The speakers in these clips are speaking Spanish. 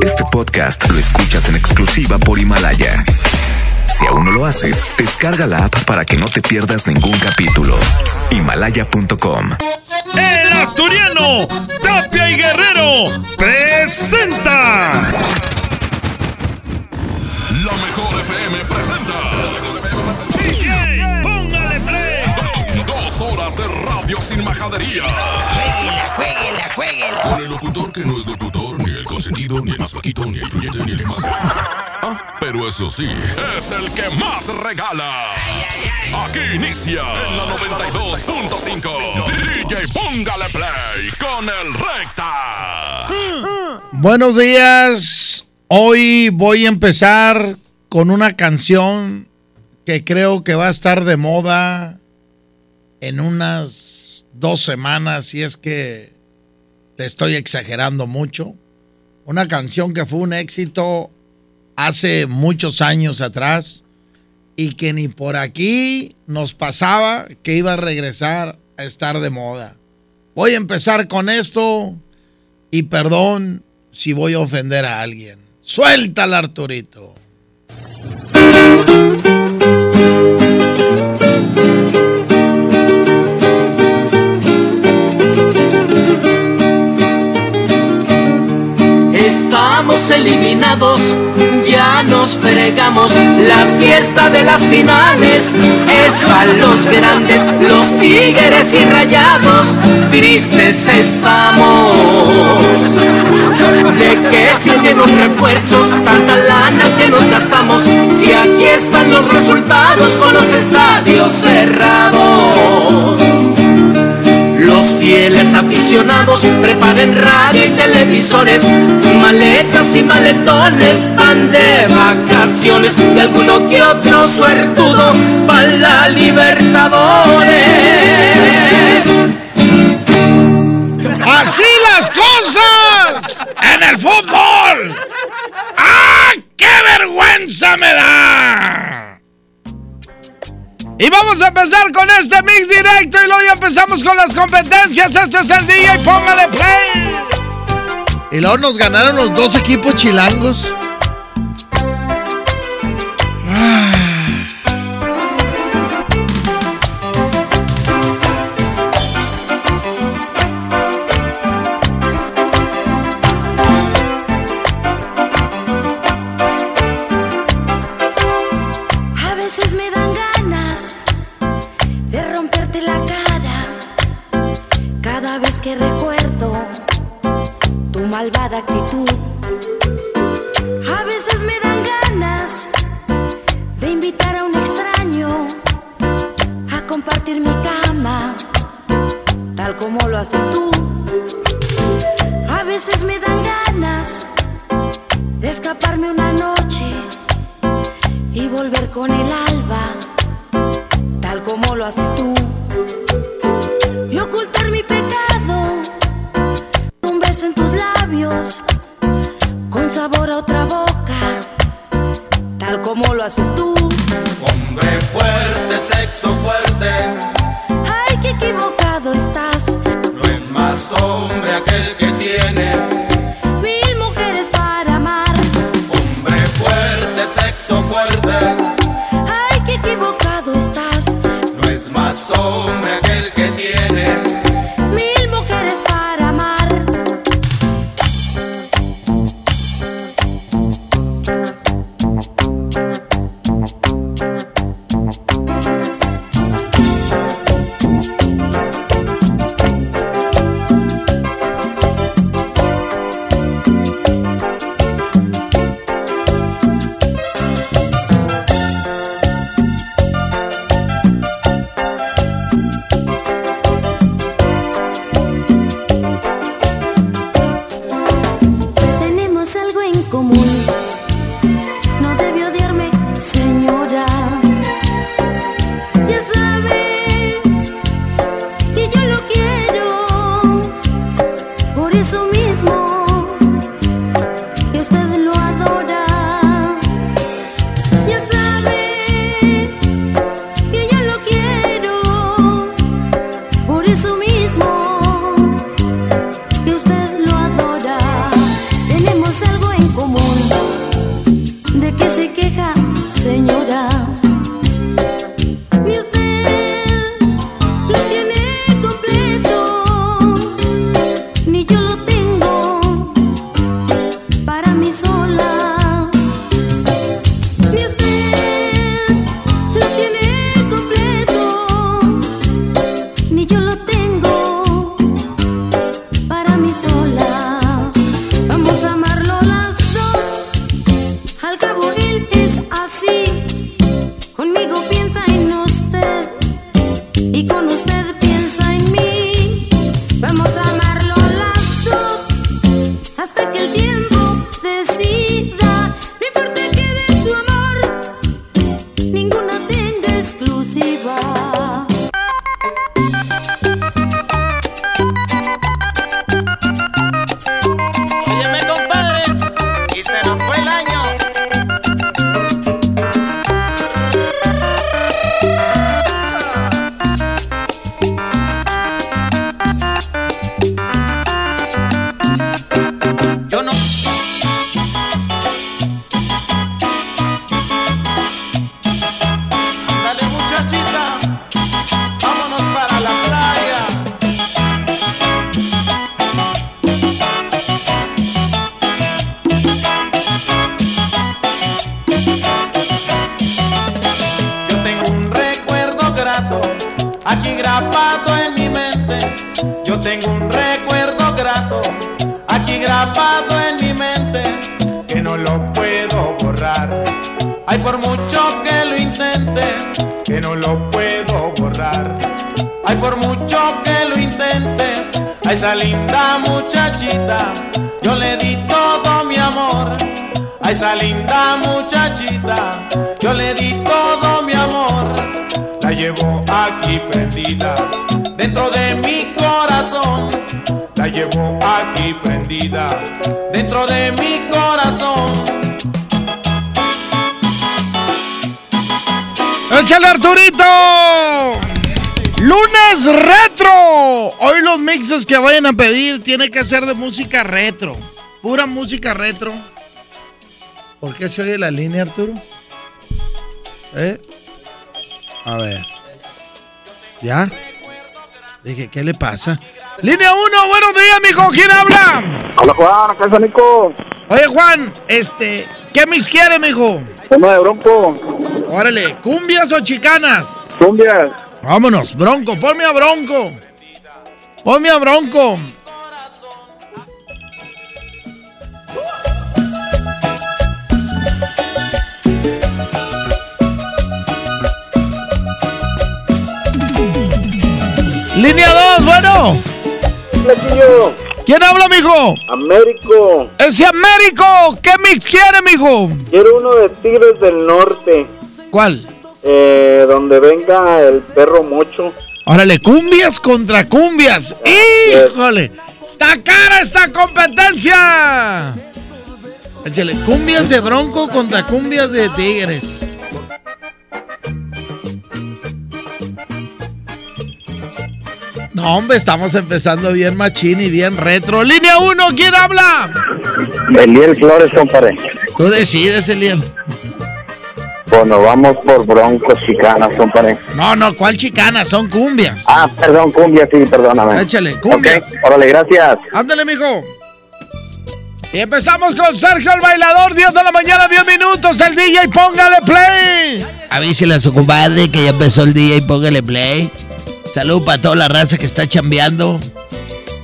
Este podcast lo escuchas en exclusiva por Himalaya. Si aún no lo haces, descarga la app para que no te pierdas ningún capítulo. Himalaya.com. El asturiano Tapia y Guerrero presenta. La mejor FM presenta. DJ, póngale play. Dos horas de radio sin majadería. Jueguela, jueguela, jueguela. Con el locutor que no es locutor, ni el consentido, ni el más flaquito, ni el influyente, ni el más. Ah, pero eso sí, es el que más regala. Aquí inicia en la 92.5. DJ Póngale Play con el Recta. Buenos días. Hoy voy a empezar con una canción que creo que va a estar de moda en unas dos semanas, si es que te estoy exagerando mucho. Una canción que fue un éxito hace muchos años atrás y que ni por aquí nos pasaba que iba a regresar a estar de moda. Voy a empezar con esto y perdón si voy a ofender a alguien. Suéltala, Arturito. Eliminados, ya nos fregamos. La fiesta de las finales es para los grandes, los tigres y rayados. Tristes estamos. ¿De qué sirven los refuerzos? Tanta lana que nos gastamos. Si aquí están los resultados con los estadios cerrados. Fieles aficionados preparen radio y televisores, maletas y maletones, van de vacaciones y alguno que otro suertudo para la Libertadores. Así las cosas en el fútbol. ¡Ah, qué vergüenza me da! Y vamos a empezar con este mix directo y luego ya empezamos con las competencias. Este es el y póngale play. Y luego nos ganaron los dos equipos chilangos. Fuerte, prendida dentro de mi corazón. ¡Échale Arturito! Lunes retro. Hoy los mixes que vayan a pedir tiene que ser de música retro. Pura música retro. ¿Por qué se oye la línea, Arturo? ¿Eh? A ver. ¿Ya? Dije, ¿qué le pasa? Línea 1, buenos días, mijo. ¿Quién habla? Hola Juan, ¿qué es Nico? Oye, Juan, este, ¿qué mix quiere, mijo? Uno de Bronco, Órale, ¿cumbias o chicanas? cumbias. Vámonos, Bronco, ponme a Bronco. Ponme a Bronco. Línea 2, bueno. ¿Quién habla, mijo? Américo. Ese Américo. ¿Qué mix quiere, mijo? Quiero uno de Tigres del Norte, ¿Cuál? eh, donde venga el perro mocho. Órale, cumbias contra cumbias. ¡Híjole! ¡Está cara esta competencia! Échale, cumbias de bronco contra cumbias de tigres. No, hombre, estamos empezando bien machín y bien retro. Línea 1, ¿quién habla? Eliel Flores, compadre. Tú decides, Eliel. Bueno, vamos por Broncos chicanas, compadre. No, no, ¿cuál chicana? Son cumbias. Ah, perdón, cumbia, sí, perdóname. Échale, cumbias. Ok, órale, gracias. Ándale, mijo. Y empezamos con Sergio el bailador, 10 de la mañana, 10 minutos, el DJ, póngale play. Avísele a su compadre que ya empezó el DJ, póngale play. Salud para toda la raza que está chambeando.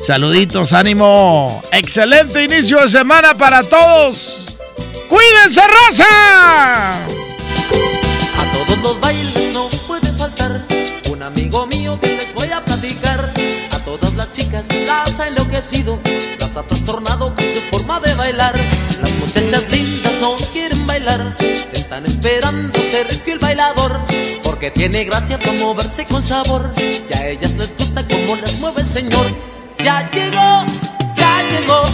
Saluditos, ánimo. Excelente inicio de semana para todos. ¡Cuídense, raza! A todos los bailes no puede faltar un amigo mío que les voy a platicar. A todas las chicas las ha enloquecido, las ha trastornado con su forma de bailar. Las muchachas lindas no quieren bailar, están esperando Sergio el bailador. Porque tiene gracia para moverse con sabor. Y a ellas les gusta cómo las mueve el señor. Ya llegó, ya llegó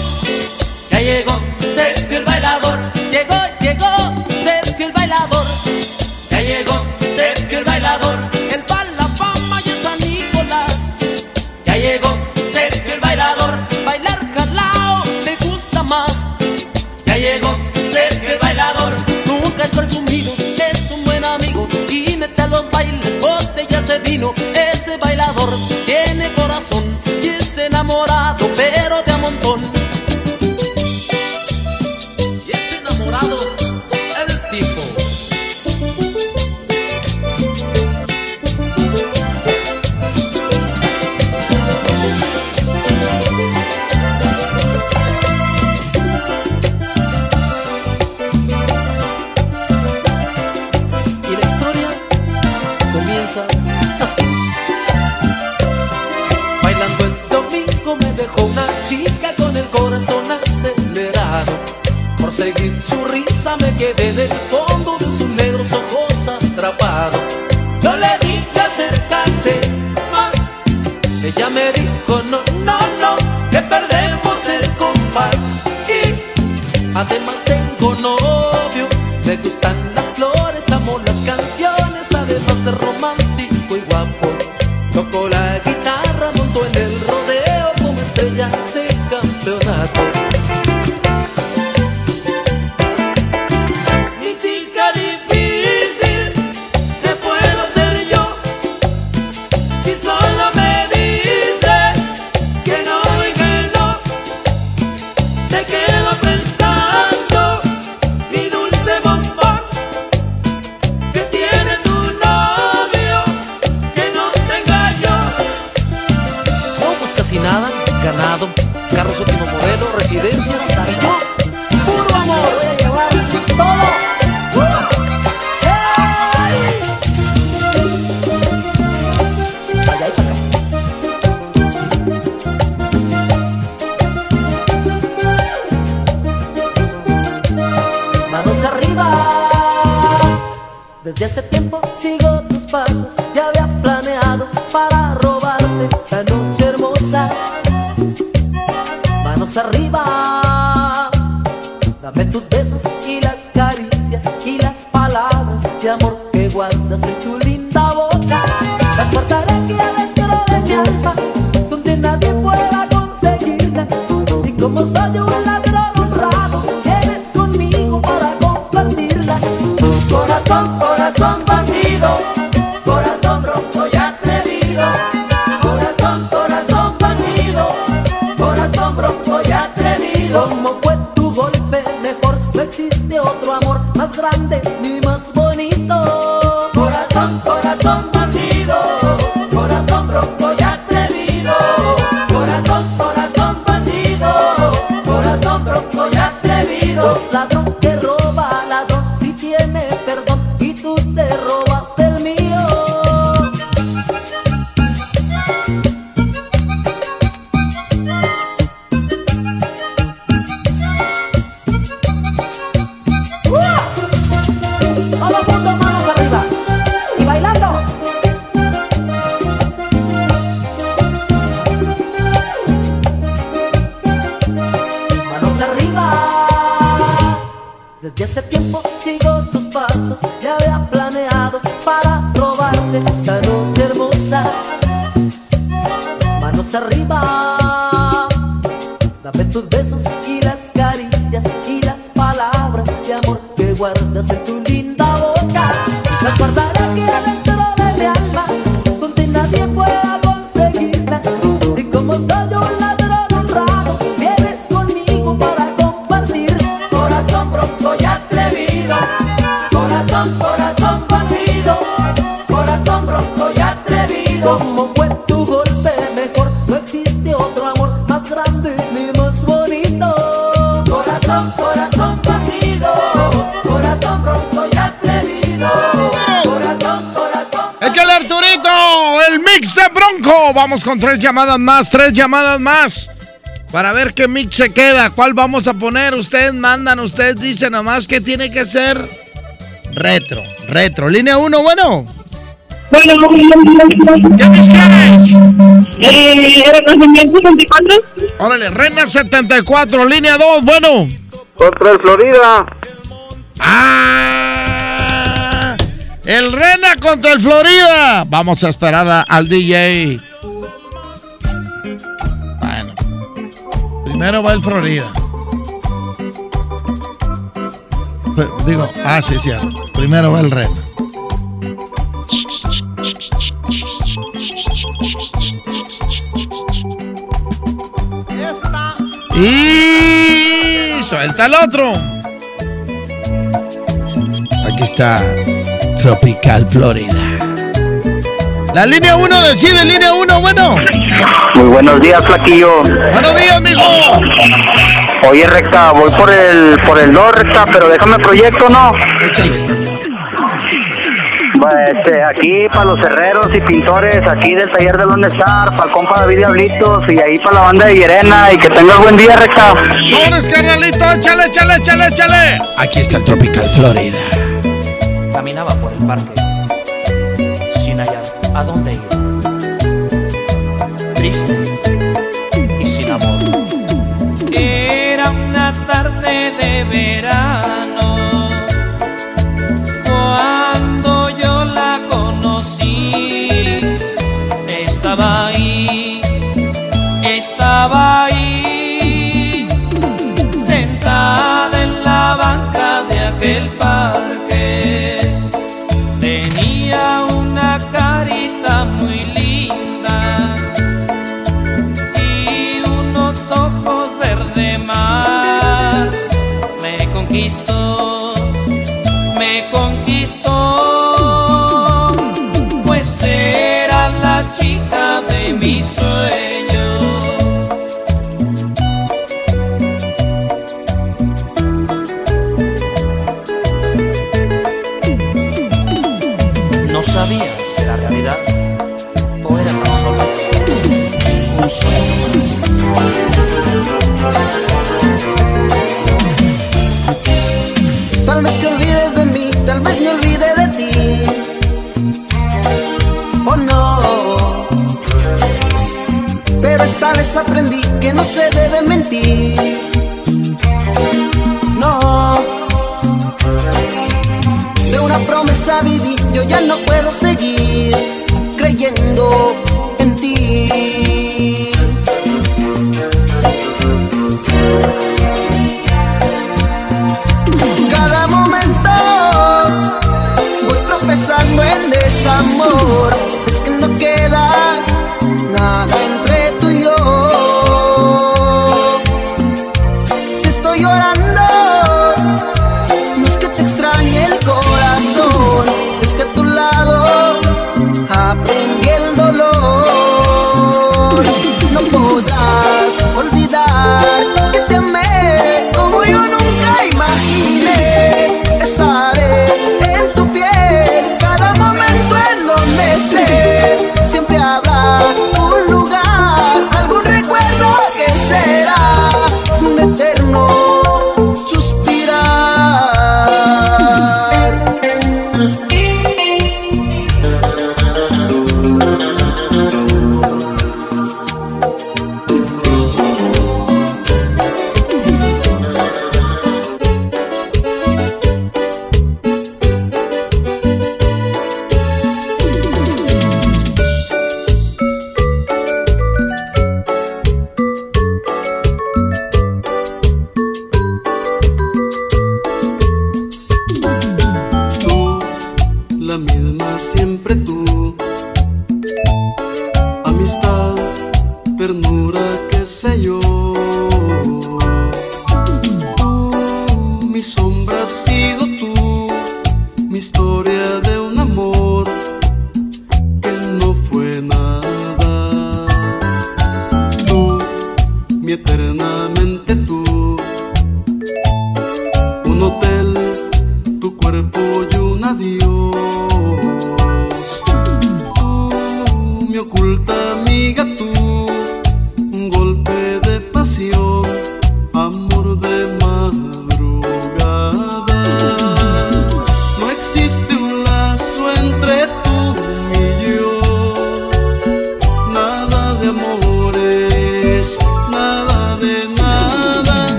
Ya llegó Sergio el bailador tiene corazón y es enamorado. me quedé el fondo de sus negros ojos atrapado. Yo le dije acercarte más, ella me dijo no, no, no, que perdemos el compás. Y además tengo novio, me gustan vamos con tres llamadas más, tres llamadas más. Para ver qué mix se queda, cuál vamos a poner. Ustedes mandan, ustedes dicen nomás que tiene que ser retro, retro. Línea 1, bueno. Bueno, ¿qué mix quieres? Eh, Renacimiento 74. Órale, Rena 74, línea 2, bueno. Contra el Florida. ¡Ah! El Rena contra el Florida. Vamos a esperar a, al DJ. Primero va el Florida. Digo, ah, sí, cierto. Primero va el Reno. Y suelta el otro. Aquí está Tropical Florida. La línea 1 decide, línea 1, bueno. Muy buenos días, Flaquillo. Buenos días, mijo. Oye, recta, voy por el por el 2, recta, pero déjame proyecto, ¿no? Pues, este, aquí para los herreros y pintores, aquí del taller de Lone Star, para el compa David Diablitos y ahí para la banda de Yerena y que tengas buen día, recta. Sobres, carnalito, échale, échale, échale, échale. Aquí está el Tropical Florida. Caminaba por el parque a dónde ir. Triste y sin amor. Era una tarde de verano no se debe mentir. No. De una promesa viví, yo ya no puedo seguir creyendo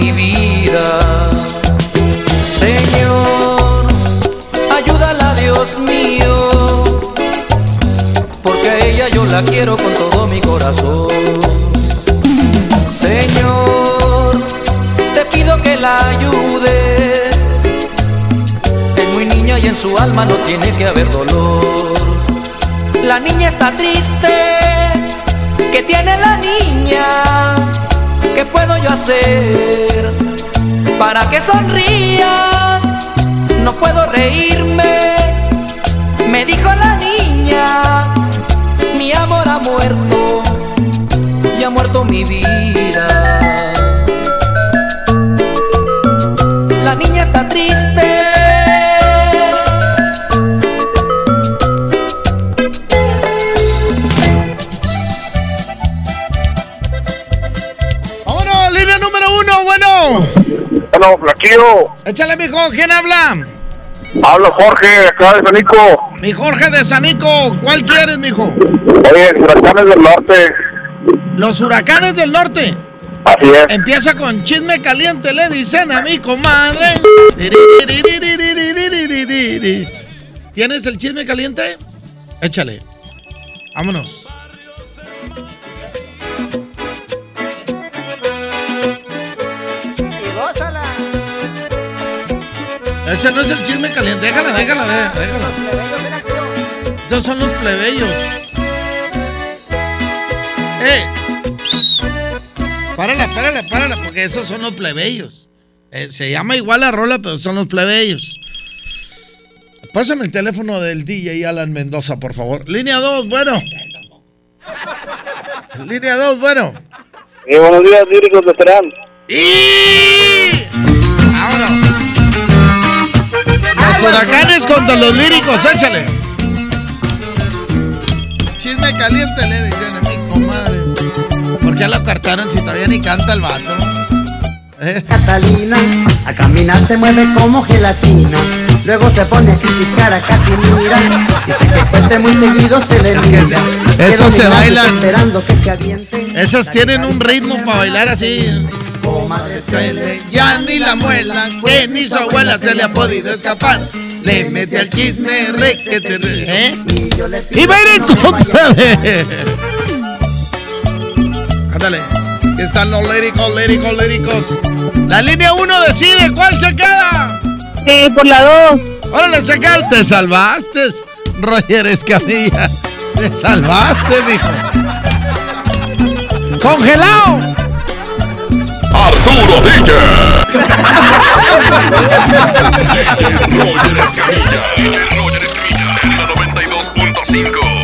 mi vida. Señor, ayúdala, Dios mío. Porque a ella yo la quiero con todo mi corazón. Señor, te pido que la ayudes. Es muy niña y en su alma no tiene que haber dolor. La niña está triste. ¿Qué tiene la niña? ¿Qué puedo yo hacer para que sonría? No puedo reírme. Me dijo la niña, mi amor ha muerto y ha muerto mi vida. Bueno, Flaquillo, Échale, mijo. ¿Quién habla? habla Jorge, acá de Sanico. Mi Jorge de Sanico. ¿Cuál quieres, mijo? Oye, huracanes del norte. Los huracanes del norte. Así es. Empieza con chisme caliente, le dicen a mi comadre. ¿Tienes el chisme caliente? Échale. Vámonos. Ese no es el chisme caliente. Déjala, déjala, déjala. Estos son los plebeyos. ¡Eh! Párala, párala, párala, porque esos son los plebeyos. Eh, se llama igual la rola, pero son los plebeyos. Pásame el teléfono del DJ Alan Mendoza, por favor. Línea 2, bueno. Línea 2, bueno. Y buenos días, líricos de Terán. ¡Y! Los huracanes contra los líricos, échale. Chisme caliente le dicen a mi comadre. ¿Por qué lo cortaron si todavía ni canta el vato? ¿Eh? Catalina, a caminar se mueve como gelatina. Luego se pone a criticar a Casimira. Dice que fuerte muy seguido se le mira. Eso se bailan. Esperando que se aviente. Esas tienen un ritmo para bailar así. Duele Ya ni la muela, que ni su abuela se le ha podido escapar. Le mete al chisme re que te re- ¿eh? Y va a ir en contra de. Ándale. Aquí están los líricos, líricos, líricos. La línea 1 decide cuál se queda. Eh, por la 2. Órale, se queda. Te salvaste, Roger Escamilla. Te salvaste, mijo. ¡Congelado! Arturo DJ. Roger Escamilla. Roger Escamilla. En la 92.5.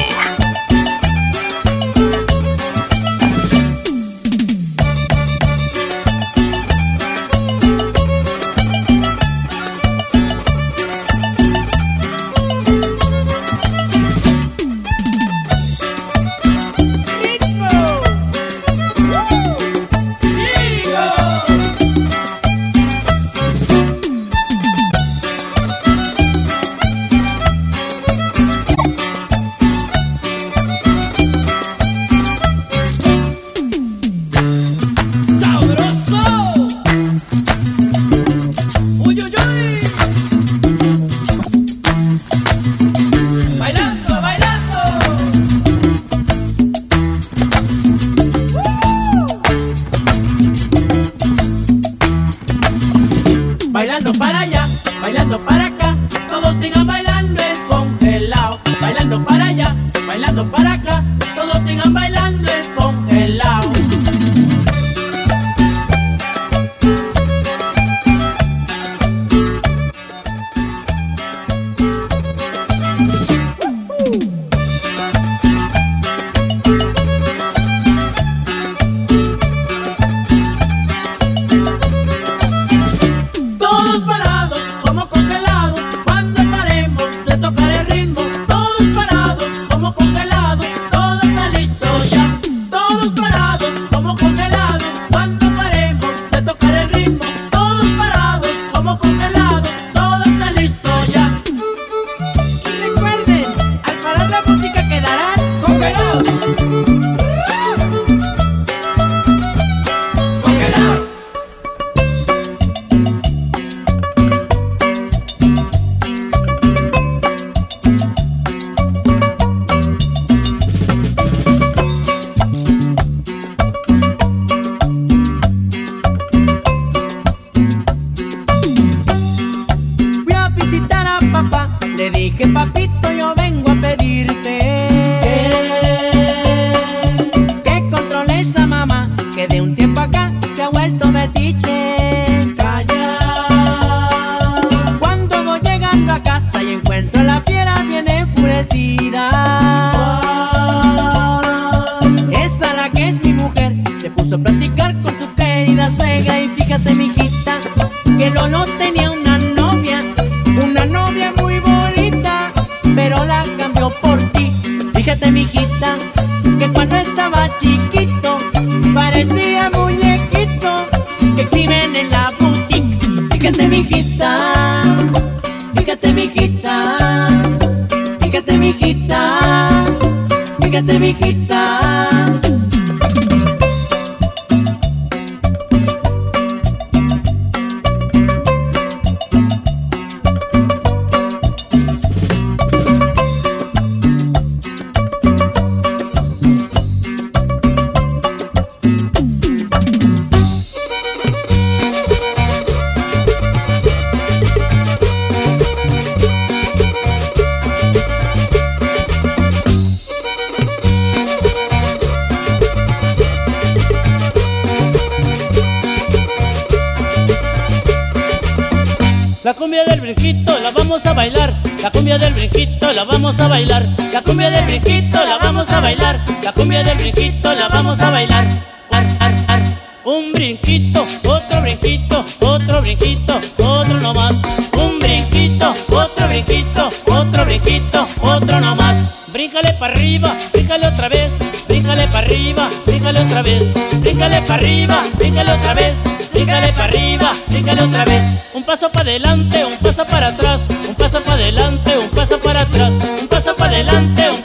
otro brinquito, otro nomás. Bríncale para arriba, bríncale otra vez, bríncale para arriba, bríncale otra vez, bríncale para arriba, bríncale otra vez, bríncale para arriba, bríncale otra vez. Un paso para adelante, un paso para atrás, un paso para adelante, un paso para atrás, un paso para adelante, un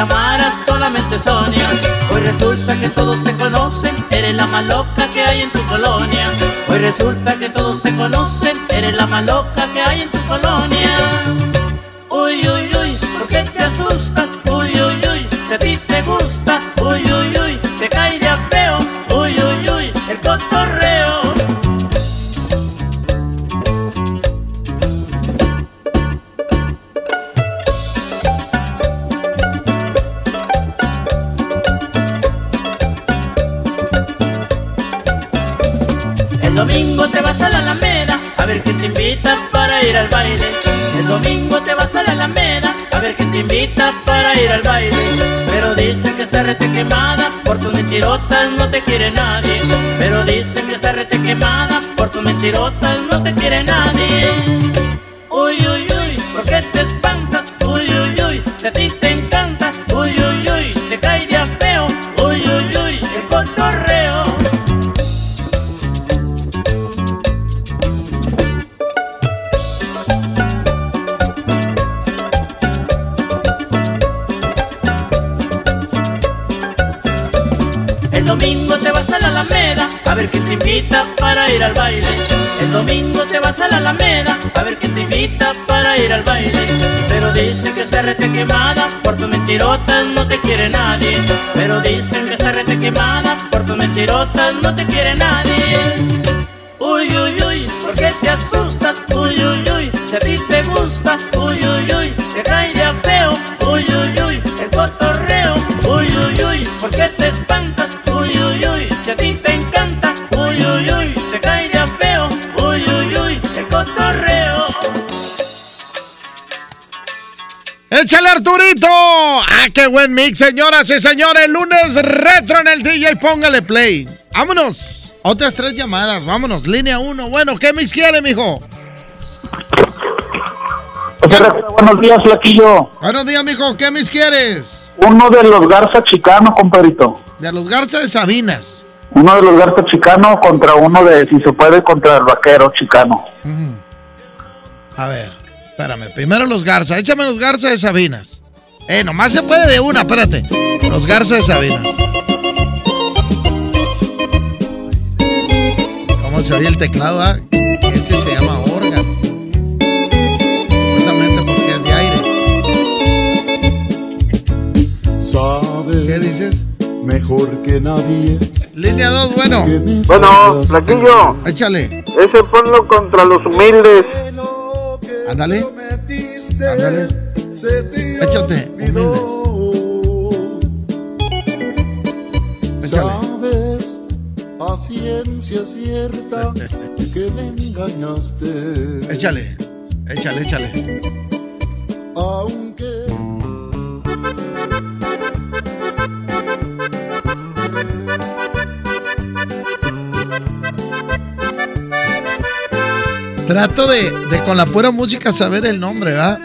llamaras solamente Sonia. Hoy resulta que todos te conocen, eres la más loca que hay en tu colonia. Hoy resulta que todos te conocen, eres la más loca que hay en tu colonia. tan qué buen mix, señoras y señores! Lunes retro en el DJ, póngale play. ¡Vámonos! Otras tres llamadas, vámonos. Línea uno. Bueno, ¿qué mix quiere, mijo? Buenos días, Flaquillo. Buenos días, mijo. ¿Qué mix quieres? Uno de los Garza Chicano, compadrito. De los Garza de Sabinas. Uno de los Garza Chicano contra uno de, si se puede, contra el vaquero Chicano. A ver, espérame. Primero los Garza. Échame los Garza de Sabinas. Eh, nomás se puede de una, espérate. Los Garza de Sabinas. ¿Cómo se oye el teclado? ah? Ese se llama órgano. Justamente porque es de aire. Sabes ¿Qué dices? mejor que nadie. Línea 2, bueno. Bueno, Flaquillo, Échale. ese ponlo contra los humildes. Ándale. Ándale. Échate. Échale. Sabes a ciencia cierta que me engañaste. Échale. Échale, échale. Aunque Trato de, de con la pura música saber el nombre, ¿verdad?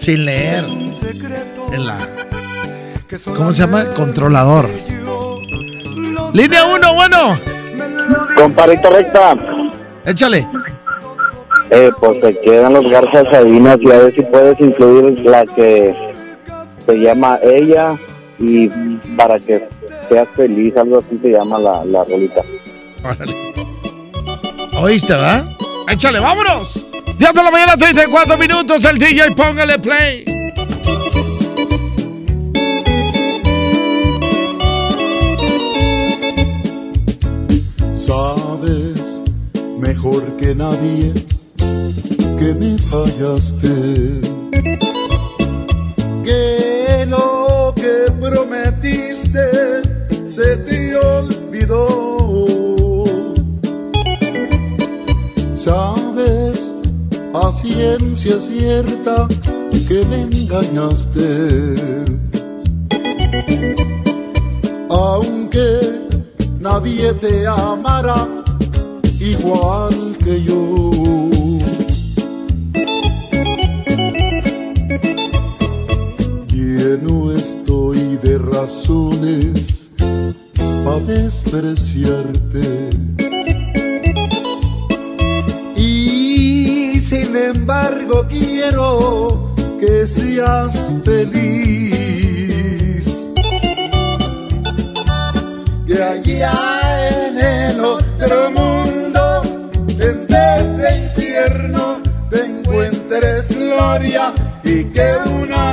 Sin leer. En la. ¿Cómo se llama? Controlador. Línea 1, bueno. Comparito recta. Échale. Eh, pues se quedan los Garza Sabinas y a ver si puedes incluir la que se llama ella y para que seas feliz, algo así se llama la, la rolita. Órale. ¿Oíste, va? Échale, vámonos. 10 de la mañana, 34 minutos. El DJ, póngale play. Mejor que nadie que me fallaste. Que lo que prometiste se te olvidó. Sabes a ciencia cierta que me engañaste. Aunque nadie te amará igual que yo. Lleno estoy de razones para despreciarte. Y sin embargo quiero que seas feliz. Que allá y que una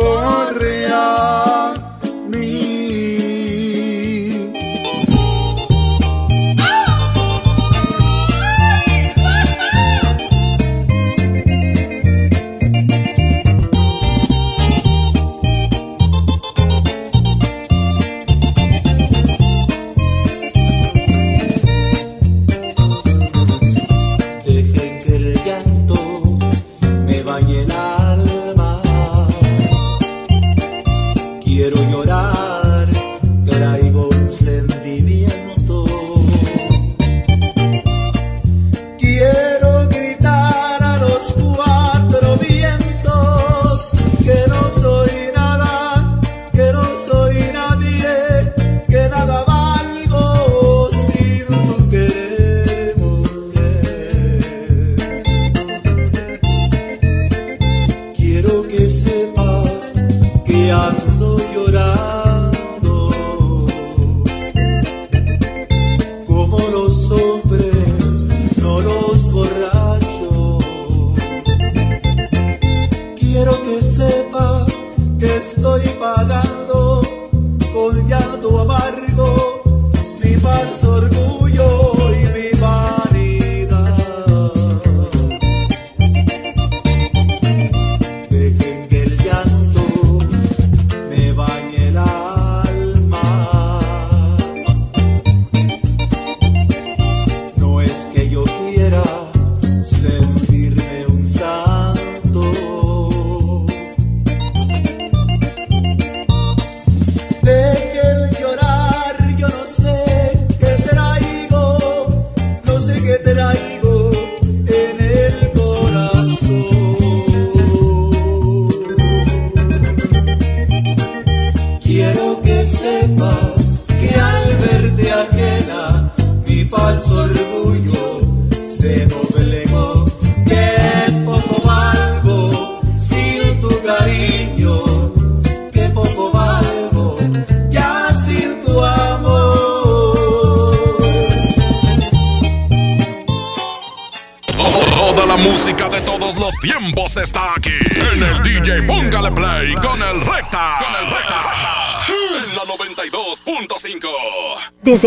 morrer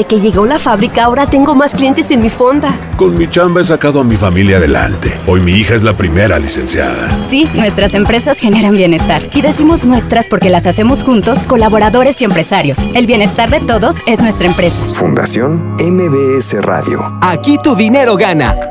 Desde que llegó la fábrica ahora tengo más clientes en mi fonda. Con mi chamba he sacado a mi familia adelante. Hoy mi hija es la primera licenciada. Sí, nuestras empresas generan bienestar. Y decimos nuestras porque las hacemos juntos, colaboradores y empresarios. El bienestar de todos es nuestra empresa. Fundación MBS Radio. Aquí tu dinero gana.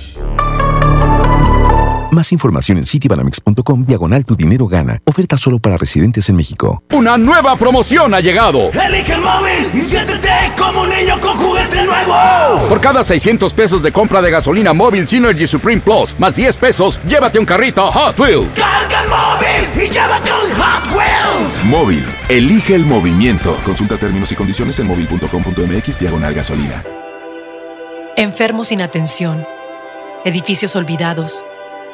Más información en citibanamex.com diagonal tu dinero gana. Oferta solo para residentes en México. Una nueva promoción ha llegado. Elige el móvil y siéntete como un niño con juguete nuevo. Por cada 600 pesos de compra de gasolina móvil Synergy Supreme Plus, más 10 pesos, llévate un carrito Hot Wheels. Carga el móvil y llévate un Hot Wheels. Móvil. Elige el movimiento. Consulta términos y condiciones en móvil.com.mx diagonal gasolina. Enfermos sin atención, edificios olvidados,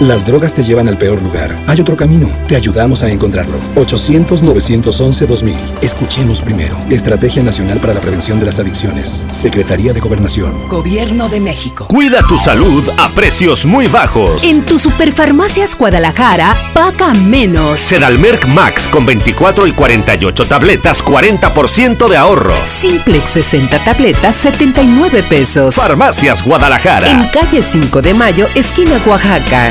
Las drogas te llevan al peor lugar. Hay otro camino. Te ayudamos a encontrarlo. 800-911-2000. Escuchemos primero. Estrategia Nacional para la Prevención de las Adicciones. Secretaría de Gobernación. Gobierno de México. Cuida tu salud a precios muy bajos. En tu Superfarmacias Guadalajara, paga menos. Sedalmerc Max con 24 y 48 tabletas, 40% de ahorro. Simplex 60 tabletas, 79 pesos. Farmacias Guadalajara. En calle 5 de Mayo, esquina Oaxaca.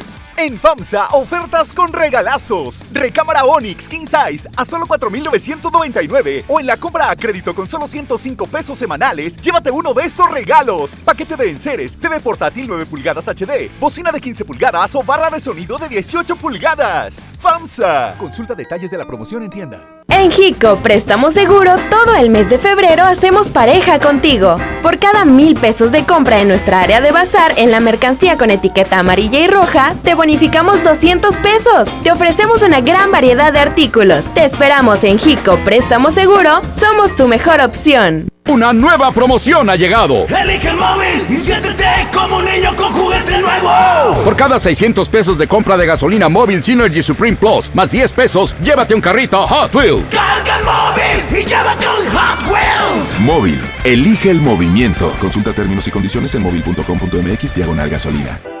En FAMSA, ofertas con regalazos. Recámara Onix King Size a solo 4,999. O en la compra a crédito con solo 105 pesos semanales, llévate uno de estos regalos. Paquete de enseres, TV portátil 9 pulgadas HD, bocina de 15 pulgadas o barra de sonido de 18 pulgadas. FAMSA. Consulta detalles de la promoción en tienda. En Hico Préstamo Seguro, todo el mes de febrero hacemos pareja contigo. Por cada mil pesos de compra en nuestra área de bazar en la mercancía con etiqueta amarilla y roja, te bonificamos 200 pesos. Te ofrecemos una gran variedad de artículos. Te esperamos en Hico Préstamo Seguro, somos tu mejor opción. Una nueva promoción ha llegado. Elige el móvil y siéntete como un niño con juguete nuevo. Por cada 600 pesos de compra de gasolina móvil Synergy Supreme Plus, más 10 pesos, llévate un carrito Hot Wheels. Carga el móvil y llévate un Hot Wheels. Móvil, elige el movimiento. Consulta términos y condiciones en móvil.com.mx diagonal gasolina.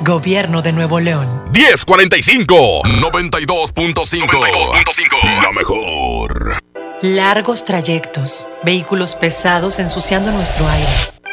Gobierno de Nuevo León. 1045 92.5 La mejor. Largos trayectos, vehículos pesados ensuciando nuestro aire.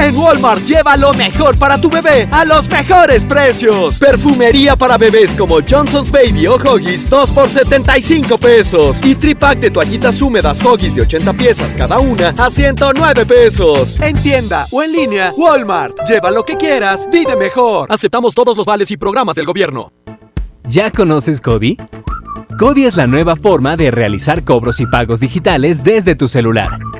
En Walmart lleva lo mejor para tu bebé a los mejores precios. Perfumería para bebés como Johnson's Baby o Huggies 2 por 75 pesos. Y tripack de toallitas húmedas Huggies de 80 piezas cada una a 109 pesos. En tienda o en línea, Walmart. Lleva lo que quieras, vive mejor. Aceptamos todos los vales y programas del gobierno. ¿Ya conoces Cody? Cody es la nueva forma de realizar cobros y pagos digitales desde tu celular,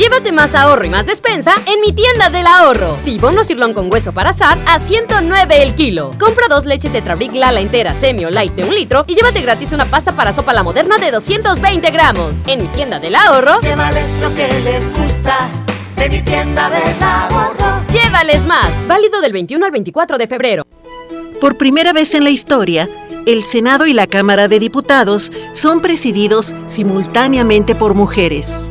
Llévate más ahorro y más despensa en mi tienda del ahorro. Tibono sirlón con hueso para asar a 109 el kilo. Compra dos leches Tetrabric Lala entera semi o light de un litro y llévate gratis una pasta para sopa la moderna de 220 gramos. En mi tienda del ahorro. Llévales lo que les gusta de mi tienda del ahorro. Llévales más. Válido del 21 al 24 de febrero. Por primera vez en la historia, el Senado y la Cámara de Diputados son presididos simultáneamente por mujeres.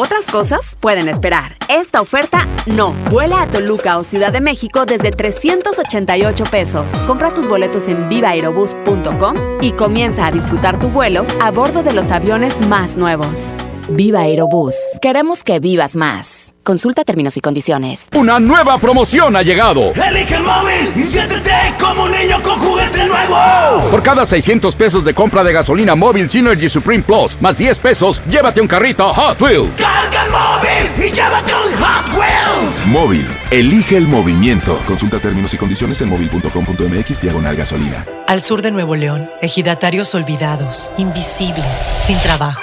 Otras cosas pueden esperar. Esta oferta no. Vuela a Toluca o Ciudad de México desde 388 pesos. Compra tus boletos en vivaerobus.com y comienza a disfrutar tu vuelo a bordo de los aviones más nuevos. Viva Aerobús. Queremos que vivas más. Consulta términos y condiciones. Una nueva promoción ha llegado. Elige el móvil y siéntete como un niño con juguete nuevo. Por cada 600 pesos de compra de gasolina móvil Synergy Supreme Plus, más 10 pesos, llévate un carrito Hot Wheels. Carga el móvil y llévate un Hot Wheels. Móvil, elige el movimiento. Consulta términos y condiciones en móvil.com.mx diagonal gasolina. Al sur de Nuevo León, ejidatarios olvidados, invisibles, sin trabajo.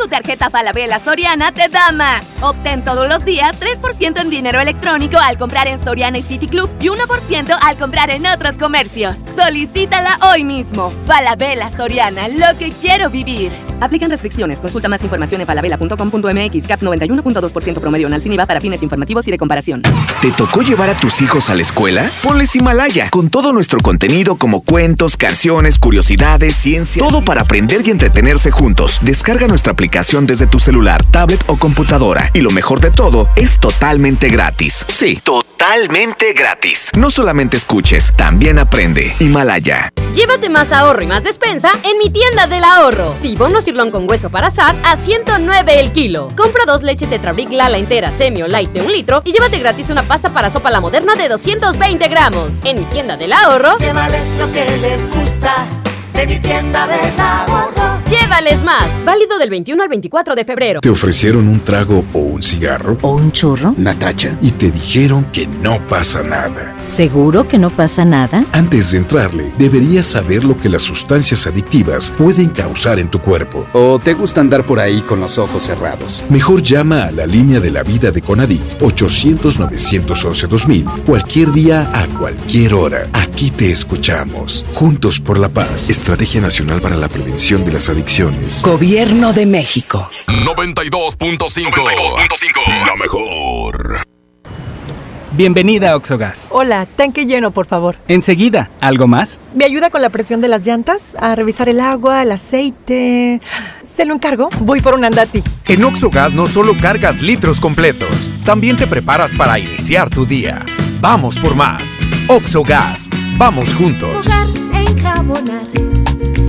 Tu tarjeta Falabella Soriana te da más. Obtén todos los días 3% en dinero electrónico al comprar en Soriana y City Club y 1% al comprar en otros comercios. Solicítala hoy mismo. Falabella Soriana, lo que quiero vivir. Aplican restricciones. Consulta más información en falabella.com.mx. CAP 91.2% promedio en IVA para fines informativos y de comparación. ¿Te tocó llevar a tus hijos a la escuela? Ponles Himalaya, con todo nuestro contenido como cuentos, canciones, curiosidades, ciencia, todo para aprender y entretenerse juntos. Descarga nuestra aplicación desde tu celular, tablet o computadora. Y lo mejor de todo, es totalmente gratis. Sí, totalmente gratis. No solamente escuches, también aprende. Himalaya. Llévate más ahorro y más despensa en mi tienda del ahorro. Tibono con hueso para asar a 109 el kilo. Compra dos leche Tetrabric Lala entera, semi o light de un litro y llévate gratis una pasta para sopa la moderna de 220 gramos. En mi tienda del ahorro. Llévales lo que les gusta de mi tienda del ahorro. Llévales más. Válido del 21 al 24 de febrero. ¿Te ofrecieron un trago o un cigarro? ¿O un churro? Natacha. Y te dijeron que no pasa nada. ¿Seguro que no pasa nada? Antes de entrarle, deberías saber lo que las sustancias adictivas pueden causar en tu cuerpo. ¿O te gusta andar por ahí con los ojos cerrados? Mejor llama a la línea de la vida de Conadic 800-911-2000 cualquier día a cualquier hora. Aquí te escuchamos. Juntos por la paz. Estrategia Nacional para la Prevención de las Adicciones. Gobierno de México. 92.5. La mejor. Bienvenida a Oxogas. Hola, tanque lleno, por favor. Enseguida, ¿algo más? ¿Me ayuda con la presión de las llantas? A revisar el agua, el aceite. ¿Se lo encargo? Voy por un andati. En Oxogas no solo cargas litros completos, también te preparas para iniciar tu día. Vamos por más. Oxogas. Vamos juntos. Jugar, enjabonar,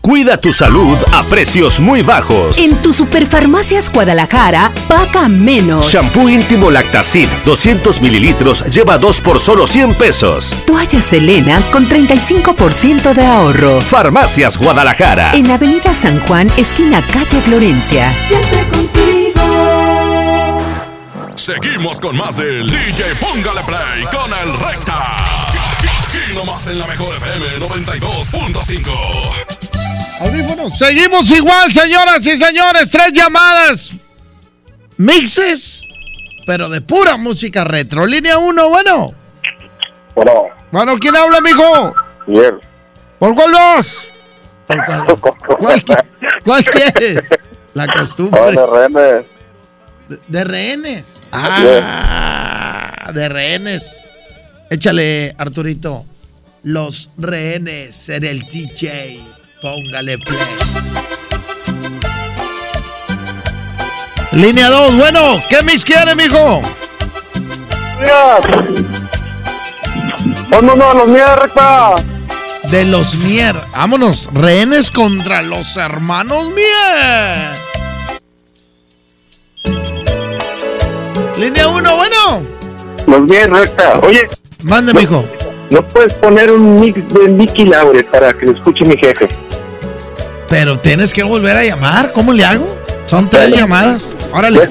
Cuida tu salud a precios muy bajos. En tu Superfarmacias Guadalajara, paga menos. Shampoo íntimo Lactacid, 200 mililitros, lleva 2 por solo 100 pesos. Toalla Selena con 35% de ahorro. Farmacias Guadalajara. En Avenida San Juan, esquina calle Florencia. Siempre contigo. Seguimos con más del DJ Póngale Play con el Recta. Aquí nomás en la mejor FM 92.5. Seguimos igual, señoras y señores. Tres llamadas. Mixes, pero de pura música retro. Línea 1, bueno. Bueno. Bueno, ¿quién habla, amigo? Miguel. ¿Por cuál dos? Cuál quieres? La costumbre. De rehenes. De, rehenes. Ah, de rehenes. Échale, Arturito. Los rehenes en el TJ. Póngale play. Línea 2, bueno, ¿qué mis quiere, mijo? Oh, vámonos a los Mier, recta. De los Mier, vámonos, rehenes contra los hermanos Mier. Línea 1, bueno. Los Mier, recta. Oye. Mande, mijo. No puedes poner un mix de Nicky Laure para que lo escuche mi jefe. Pero tienes que volver a llamar. ¿Cómo le hago? Son tres llamadas. Órale.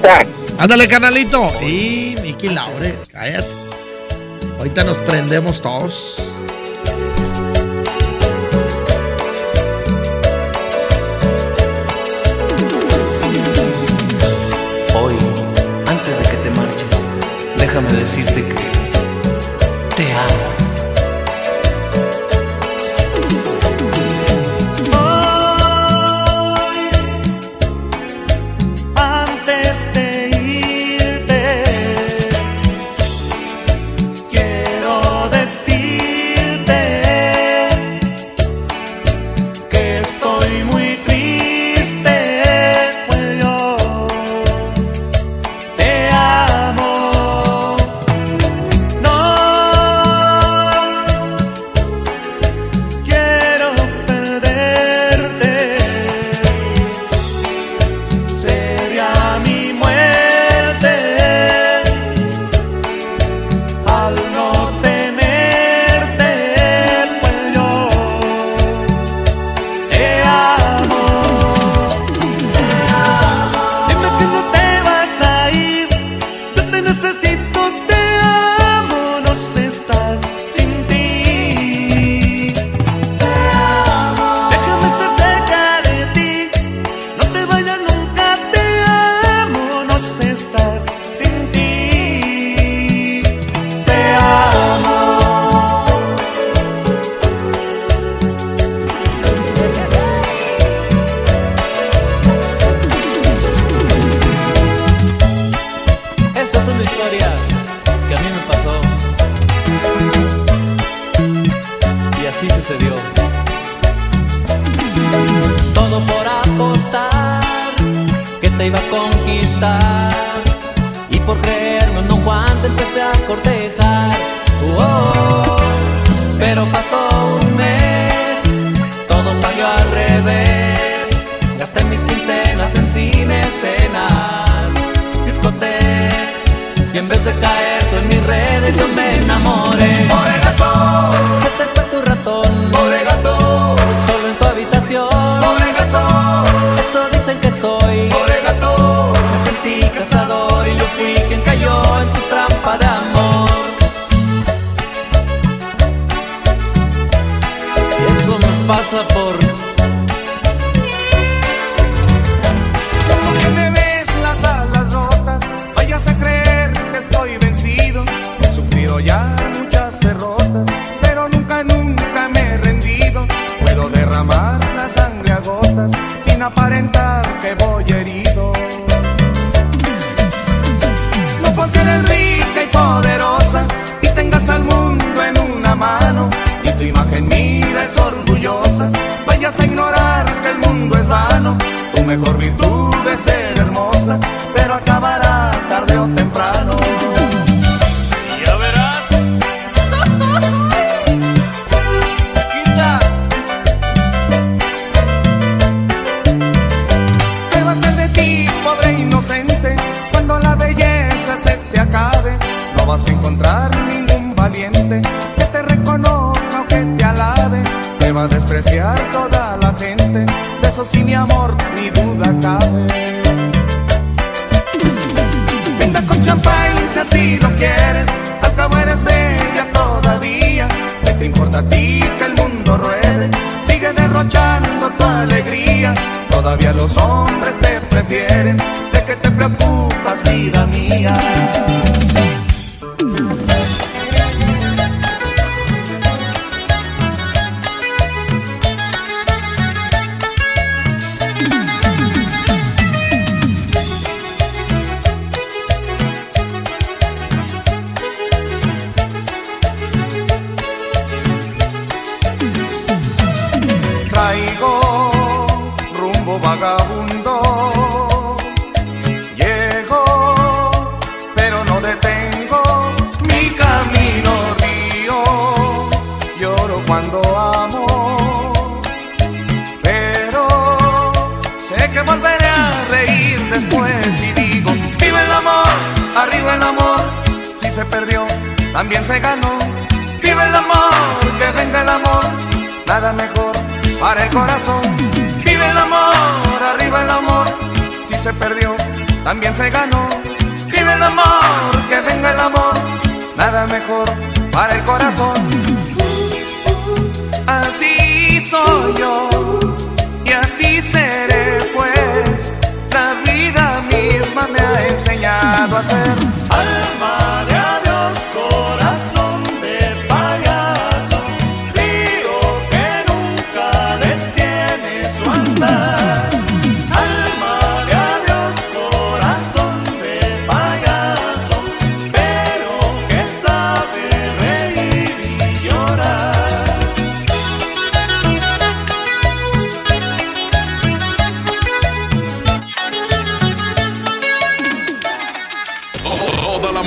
Ándale, canalito. Y Nicky Laure, cállate. Ahorita nos prendemos todos. Hoy, antes de que te marches, déjame decirte que te amo.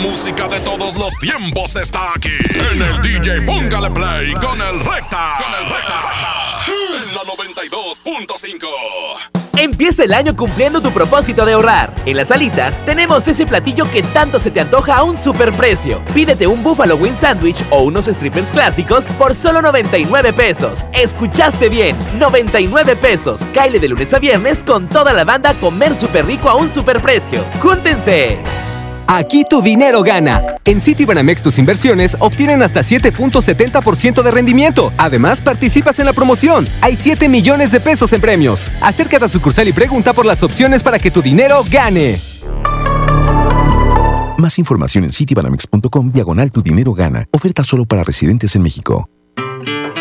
Música de todos los tiempos está aquí. En el DJ Póngale Play con el Recta. Con el Recta. En la 92.5. Empieza el año cumpliendo tu propósito de ahorrar. En las alitas tenemos ese platillo que tanto se te antoja a un superprecio. Pídete un Buffalo Wing Sandwich o unos strippers clásicos por solo 99 pesos. Escuchaste bien, 99 pesos. Caile de lunes a viernes con toda la banda a comer súper rico a un superprecio. ¡Júntense! Aquí tu dinero gana. En Citibanamex tus inversiones obtienen hasta 7.70% de rendimiento. Además, participas en la promoción. Hay 7 millones de pesos en premios. Acércate a sucursal y pregunta por las opciones para que tu dinero gane. Más información en citibanamex.com diagonal tu dinero gana. Oferta solo para residentes en México.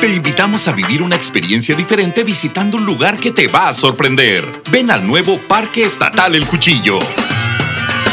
Te invitamos a vivir una experiencia diferente visitando un lugar que te va a sorprender. Ven al nuevo Parque Estatal El Cuchillo.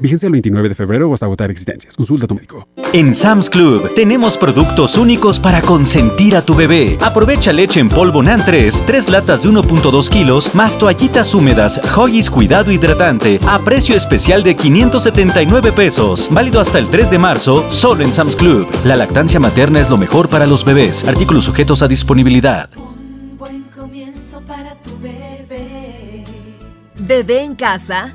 Vigencia el 29 de febrero o hasta agotar existencias. Consulta a tu médico. En Sam's Club tenemos productos únicos para consentir a tu bebé. Aprovecha leche en polvo NAN 3, 3 latas de 1.2 kilos, más toallitas húmedas Hoggies Cuidado Hidratante a precio especial de 579 pesos. Válido hasta el 3 de marzo, solo en Sam's Club. La lactancia materna es lo mejor para los bebés. Artículos sujetos a disponibilidad. Buen comienzo para tu bebé. Bebé en casa.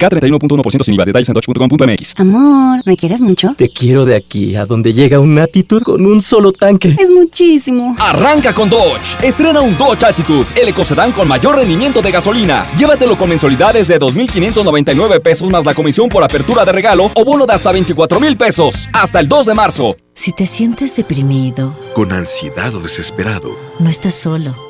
K31.1% sin IVA. Detalles en dodge.com.mx. Amor, ¿me quieres mucho? Te quiero de aquí a donde llega una actitud con un solo tanque. Es muchísimo. Arranca con Dodge. Estrena un Dodge Attitude, el ecocedán con mayor rendimiento de gasolina. Llévatelo con mensualidades de 2.599 pesos más la comisión por apertura de regalo o bono de hasta 24 mil pesos. Hasta el 2 de marzo. Si te sientes deprimido, Con ansiedad o desesperado, no estás solo.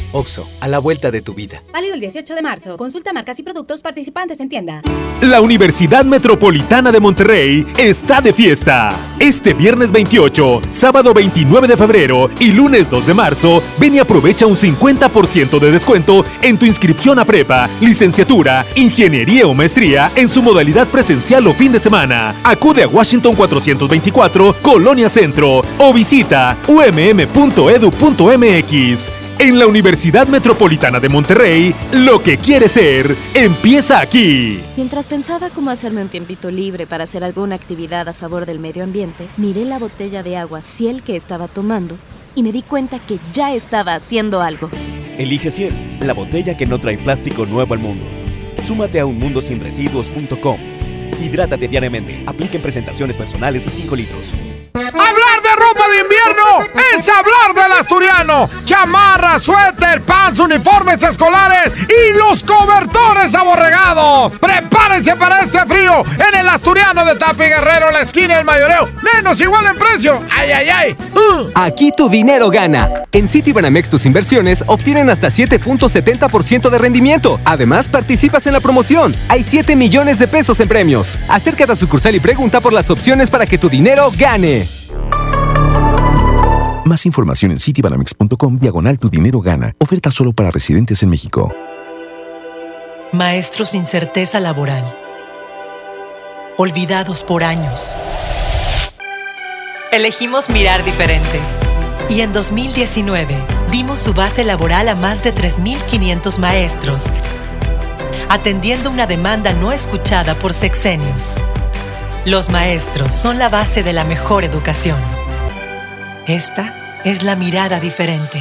Oxo, a la vuelta de tu vida. Válido el 18 de marzo. Consulta marcas y productos participantes en tienda. La Universidad Metropolitana de Monterrey está de fiesta. Este viernes 28, sábado 29 de febrero y lunes 2 de marzo, ven y aprovecha un 50% de descuento en tu inscripción a prepa, licenciatura, ingeniería o maestría en su modalidad presencial o fin de semana. Acude a Washington 424, Colonia Centro o visita umm.edu.mx. En la Universidad Metropolitana de Monterrey, lo que quieres ser, empieza aquí. Mientras pensaba cómo hacerme un tiempito libre para hacer alguna actividad a favor del medio ambiente, miré la botella de agua Ciel que estaba tomando y me di cuenta que ya estaba haciendo algo. Elige Ciel, la botella que no trae plástico nuevo al mundo. Súmate a unmundosinresiduos.com. Hidrátate diariamente. Apliquen presentaciones personales y 5 litros. Hablar de ropa de invierno es hablar del asturiano. Chamarra, suéter, pants, uniformes escolares y los cobertores aborregados. Prepárense para este frío en el asturiano de Tapi Guerrero, la esquina del mayoreo. Menos igual en precio. ¡Ay, ay, ay! Aquí tu dinero gana. En Citibanamex tus inversiones obtienen hasta 7.70% de rendimiento. Además, participas en la promoción. Hay 7 millones de pesos en premios. Acércate a sucursal y pregunta por las opciones para que tu dinero gane. Más información en citibanamex.com diagonal tu dinero gana. Oferta solo para residentes en México. Maestros sin certeza laboral. Olvidados por años. Elegimos mirar diferente. Y en 2019 dimos su base laboral a más de 3.500 maestros, atendiendo una demanda no escuchada por sexenios. Los maestros son la base de la mejor educación. Esta es la mirada diferente.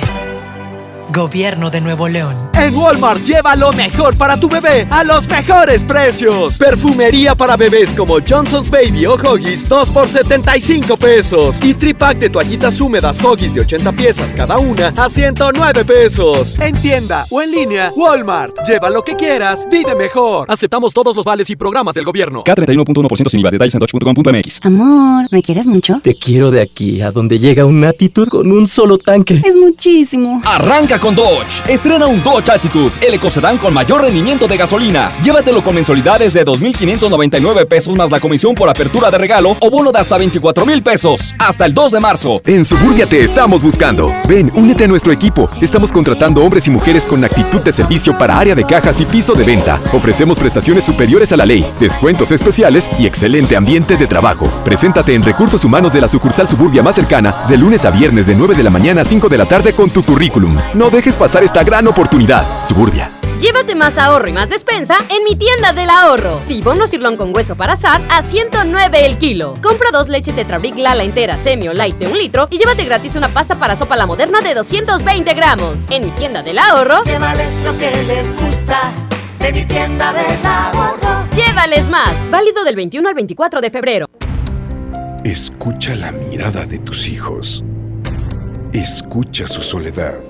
Gobierno de Nuevo León. En Walmart lleva lo mejor para tu bebé a los mejores precios. Perfumería para bebés como Johnson's Baby o Huggies 2 por 75 pesos. Y tripack de toallitas húmedas Huggies de 80 piezas cada una a 109 pesos. En tienda o en línea, Walmart. Lleva lo que quieras, vive mejor. Aceptamos todos los vales y programas del gobierno. K31.1% sin IVA. Detalles en dodge.com.mx. Amor, ¿me quieres mucho? Te quiero de aquí a donde llega una actitud con un solo tanque. Es muchísimo. Arranca con Dodge. Estrena un Dodge Attitude, el ecocedán con mayor rendimiento de gasolina. Llévatelo con mensualidades de 2.599 pesos más la comisión por apertura de regalo o bono de hasta 24 mil pesos. Hasta el 2 de marzo. En Suburbia te estamos buscando. Ven, únete a nuestro equipo. Estamos contratando hombres y mujeres con actitud de servicio para área de cajas y piso de venta. Ofrecemos prestaciones superiores a la ley, descuentos especiales y excelente ambiente de trabajo. Preséntate en Recursos Humanos de la sucursal Suburbia más cercana de lunes a viernes de 9 de la mañana a 5 de la tarde con tu currículum. No dejes pasar esta gran oportunidad. Suburbia. Llévate más ahorro y más despensa en mi tienda del ahorro. Tibono cirlón con hueso para asar a 109 el kilo. Compra dos leche Tetrabric Lala entera, semi o light de un litro y llévate gratis una pasta para sopa la moderna de 220 gramos. En mi tienda del ahorro. Llévales lo que les gusta de mi tienda del ahorro. Llévales más. Válido del 21 al 24 de febrero. Escucha la mirada de tus hijos. Escucha su soledad.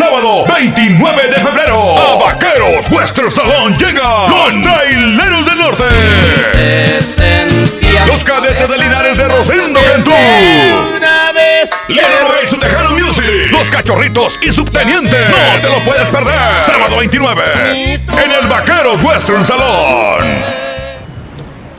Sábado 29 de febrero, a Vaqueros Western Salón llega los Traileros del Norte. Los cadetes de Linares de Rosendo Cantú. Una vez. Leroy y su Tejano Music. Los Cachorritos y Subteniente. No te lo puedes perder. Sábado 29. En el Vaqueros Western Salón.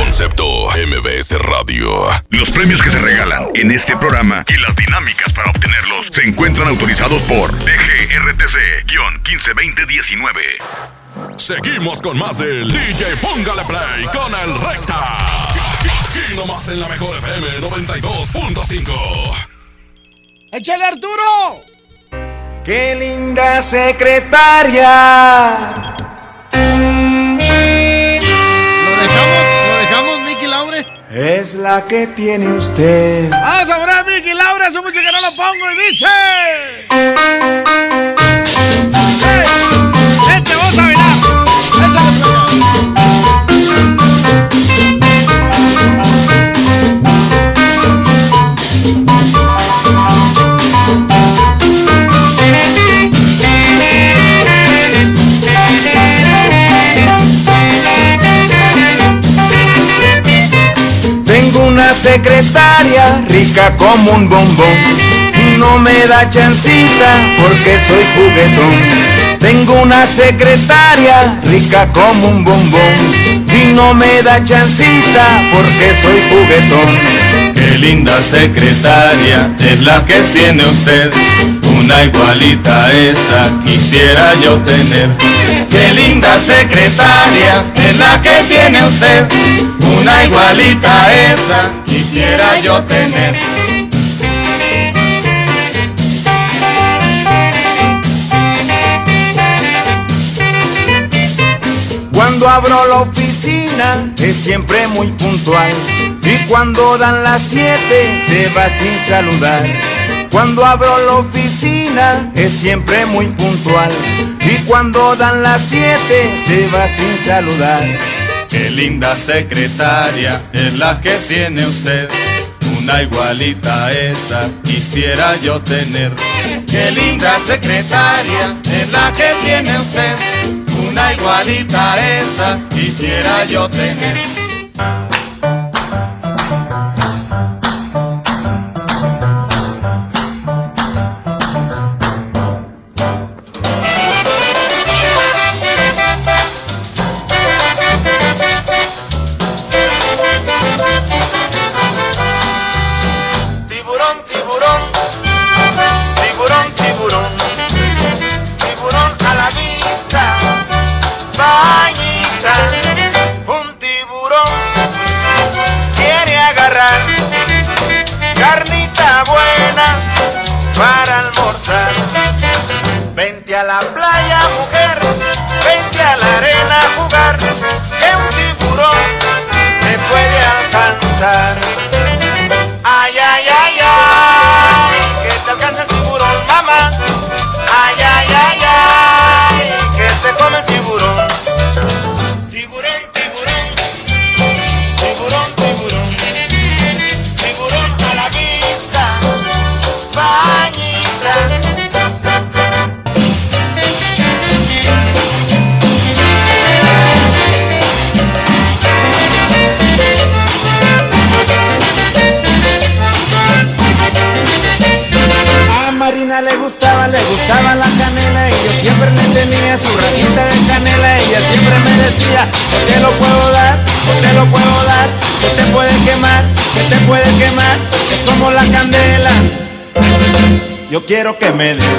Concepto MBS Radio. Los premios que se regalan en este programa y las dinámicas para obtenerlos se encuentran autorizados por DGRTC-152019. Seguimos con más del DJ Póngale Play con el Recta. Aquí nomás en la mejor FM 92.5. ¡Échale, Arturo! ¡Qué linda secretaria! Es la que tiene usted. Vamos a Vicky Laura, su música no lo pongo y dice. Secretaria rica como un bombón y no me da chancita porque soy juguetón. Tengo una secretaria rica como un bombón y no me da chancita porque soy juguetón. Qué linda secretaria es la que tiene usted. Una igualita esa quisiera yo tener. Qué linda secretaria es la que tiene usted. Una igualita esa quisiera yo tener. Cuando abro la oficina es siempre muy puntual y cuando dan las siete se va sin saludar. Cuando abro la oficina es siempre muy puntual y cuando dan las siete se va sin saludar. Qué linda secretaria es la que tiene usted. Una igualita esa quisiera yo tener. Qué linda secretaria es la que tiene usted. Una igualita a esa quisiera yo tener. Me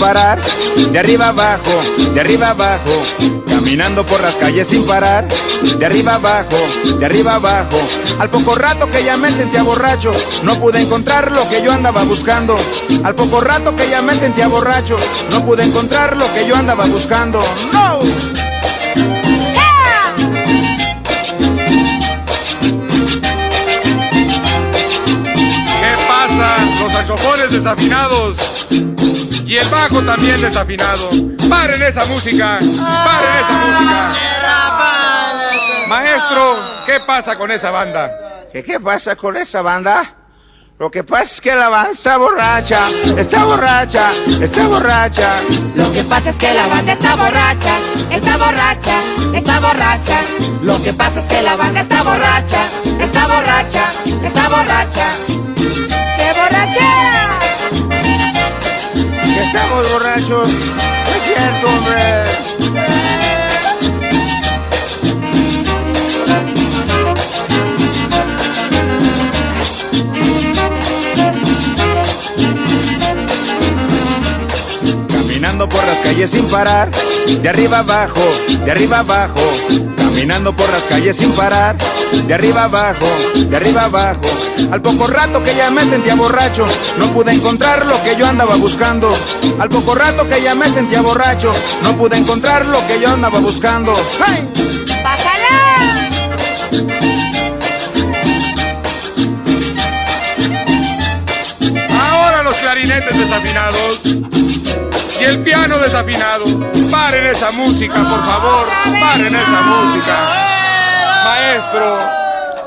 parar, de arriba abajo, de arriba abajo. Caminando por las calles sin parar, de arriba abajo, de arriba abajo. Al poco rato que ya me sentía borracho, no pude encontrar lo que yo andaba buscando. Al poco rato que ya me sentía borracho, no pude encontrar lo que yo andaba buscando. ¡No! Los saxofones desafinados y el bajo también desafinado. ¡Paren esa música! ¡Paren esa música! Maestro, ¿qué pasa con esa banda? ¿Qué, qué pasa con esa banda? Lo que pasa es que la banda está borracha, está borracha, está borracha. Lo que pasa es que la banda está borracha, está borracha, está borracha. Lo que pasa es que la banda está borracha, está borracha, está borracha. ¡Qué borracha! Estamos borrachos. Es cierto, hombre. Caminando por las calles sin parar, de arriba abajo, de arriba abajo. Caminando por las calles sin parar, de arriba abajo, de arriba abajo. Al poco rato que ya me sentía borracho, no pude encontrar lo que yo andaba buscando. Al poco rato que ya me sentía borracho, no pude encontrar lo que yo andaba buscando. ¡Ay! Ahora los clarinetes desafinados y el piano desafinado. Paren esa música, por favor. Paren esa música. Maestro,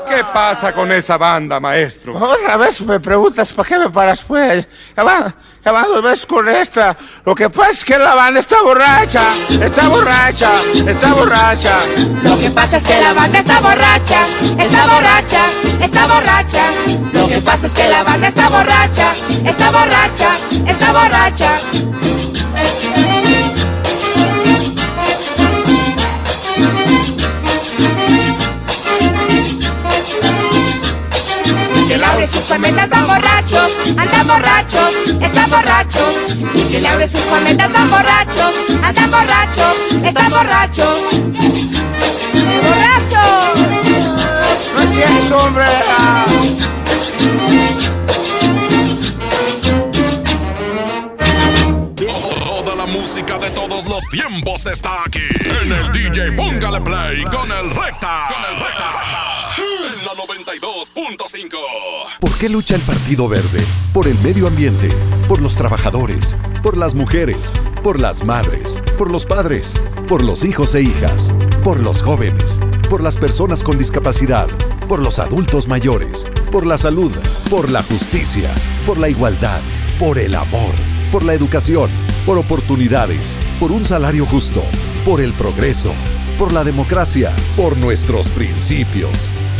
¿qué pasa con esa banda, maestro? Otra vez me preguntas para qué me paras, pues. Ya va, ya va dos veces con esta. Lo que pasa es que la banda está borracha, está borracha, está borracha. Lo que pasa es que la banda está borracha, está borracha, está borracha. Lo que pasa es que la banda está borracha, está borracha, está borracha. Abre sus palmetas van borrachos, andan borrachos, están borrachos. Que le abre sus palmetas van borrachos, andan borrachos, están borrachos. ¡Borrachos! No es cierto, hombre. Toda la música de todos los tiempos está aquí. En el DJ Póngale Play con el Recta. Con el Recta. En la 92.5. ¿Por qué lucha el Partido Verde? Por el medio ambiente, por los trabajadores, por las mujeres, por las madres, por los padres, por los hijos e hijas, por los jóvenes, por las personas con discapacidad, por los adultos mayores, por la salud, por la justicia, por la igualdad, por el amor, por la educación, por oportunidades, por un salario justo, por el progreso, por la democracia, por nuestros principios.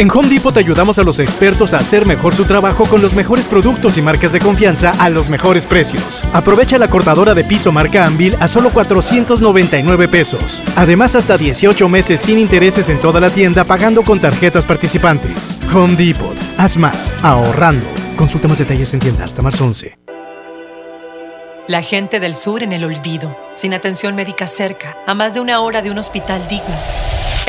En Home Depot te ayudamos a los expertos a hacer mejor su trabajo con los mejores productos y marcas de confianza a los mejores precios. Aprovecha la cortadora de piso marca Anvil a solo 499 pesos. Además, hasta 18 meses sin intereses en toda la tienda pagando con tarjetas participantes. Home Depot. Haz más, ahorrando. Consulta más detalles en tienda hasta marzo 11. La gente del sur en el olvido, sin atención médica cerca, a más de una hora de un hospital digno.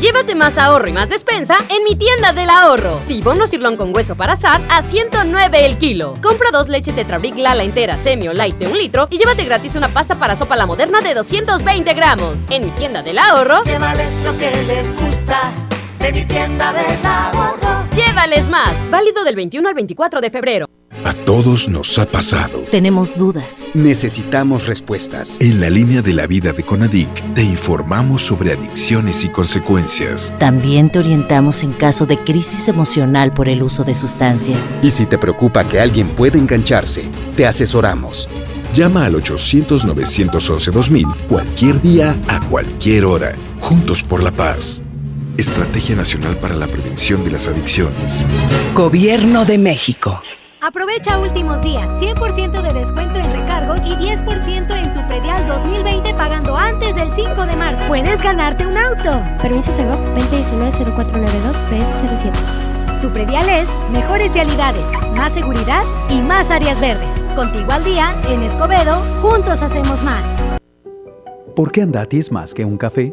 Llévate más ahorro y más despensa en mi tienda del ahorro. Tibono sirlón con hueso para asar a 109 el kilo. Compra dos leche Tetrabric Lala entera, semi o light de un litro y llévate gratis una pasta para sopa la moderna de 220 gramos. En mi tienda del ahorro. Llévales lo que les gusta de mi tienda del ahorro. Llévales más. Válido del 21 al 24 de febrero. A todos nos ha pasado. Tenemos dudas. Necesitamos respuestas. En la línea de la vida de Conadic te informamos sobre adicciones y consecuencias. También te orientamos en caso de crisis emocional por el uso de sustancias. Y si te preocupa que alguien pueda engancharse, te asesoramos. Llama al 800-911-2000 cualquier día, a cualquier hora. Juntos por la paz. Estrategia Nacional para la Prevención de las Adicciones. Gobierno de México. Aprovecha últimos días, 100% de descuento en recargos y 10% en tu predial 2020 pagando antes del 5 de marzo. Puedes ganarte un auto. Permiso Segov 2019-0492 PS07. Tu predial es mejores realidades, más seguridad y más áreas verdes. Contigo al día, en Escobedo, juntos hacemos más. ¿Por qué Andati es más que un café?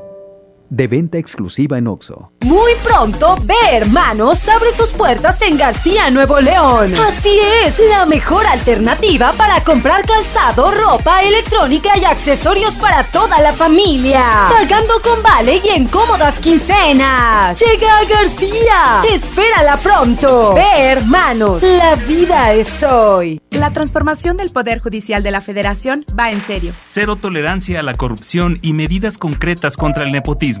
De venta exclusiva en Oxo. Muy pronto, Ve Hermanos abre sus puertas en García, Nuevo León. Así es, la mejor alternativa para comprar calzado, ropa, electrónica y accesorios para toda la familia. Pagando con vale y en cómodas quincenas. Llega a García. Espérala pronto. Ve Hermanos, la vida es hoy. La transformación del Poder Judicial de la Federación va en serio. Cero tolerancia a la corrupción y medidas concretas contra el nepotismo.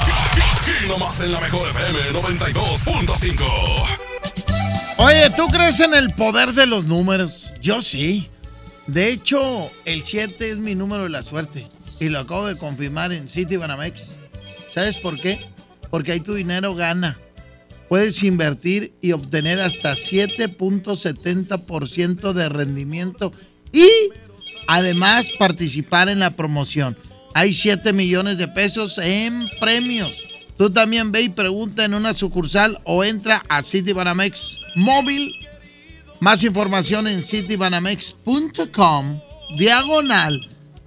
Nomás en la mejor FM 92.5. Oye, ¿tú crees en el poder de los números? Yo sí. De hecho, el 7 es mi número de la suerte. Y lo acabo de confirmar en City Banamex. ¿Sabes por qué? Porque ahí tu dinero gana. Puedes invertir y obtener hasta 7.70% de rendimiento y además participar en la promoción. Hay 7 millones de pesos en premios. Tú también ve y pregunta en una sucursal o entra a Citibanamex móvil. Más información en citibanamex.com. Diagonal.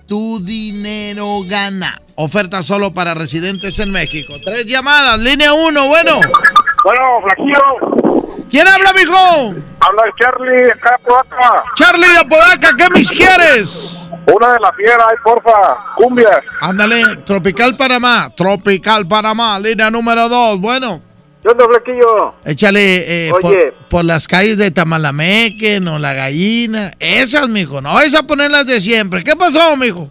Tu dinero gana. Oferta solo para residentes en México. Tres llamadas. Línea 1, bueno. Bueno, Flaquillo. ¿Quién habla, mijo? Habla Charlie, acá de Apodaca. Charlie de Apodaca, ¿qué mis quieres? Una de la fiera, ay, porfa. Cumbia. Ándale, Tropical Panamá. Tropical Panamá, línea número 2. Bueno. ¿Qué onda, Flaquillo? Échale eh, Oye. por, por las calles de Tamalameque, no la gallina. Esas, mijo. No vais a ponerlas de siempre. ¿Qué pasó, mijo?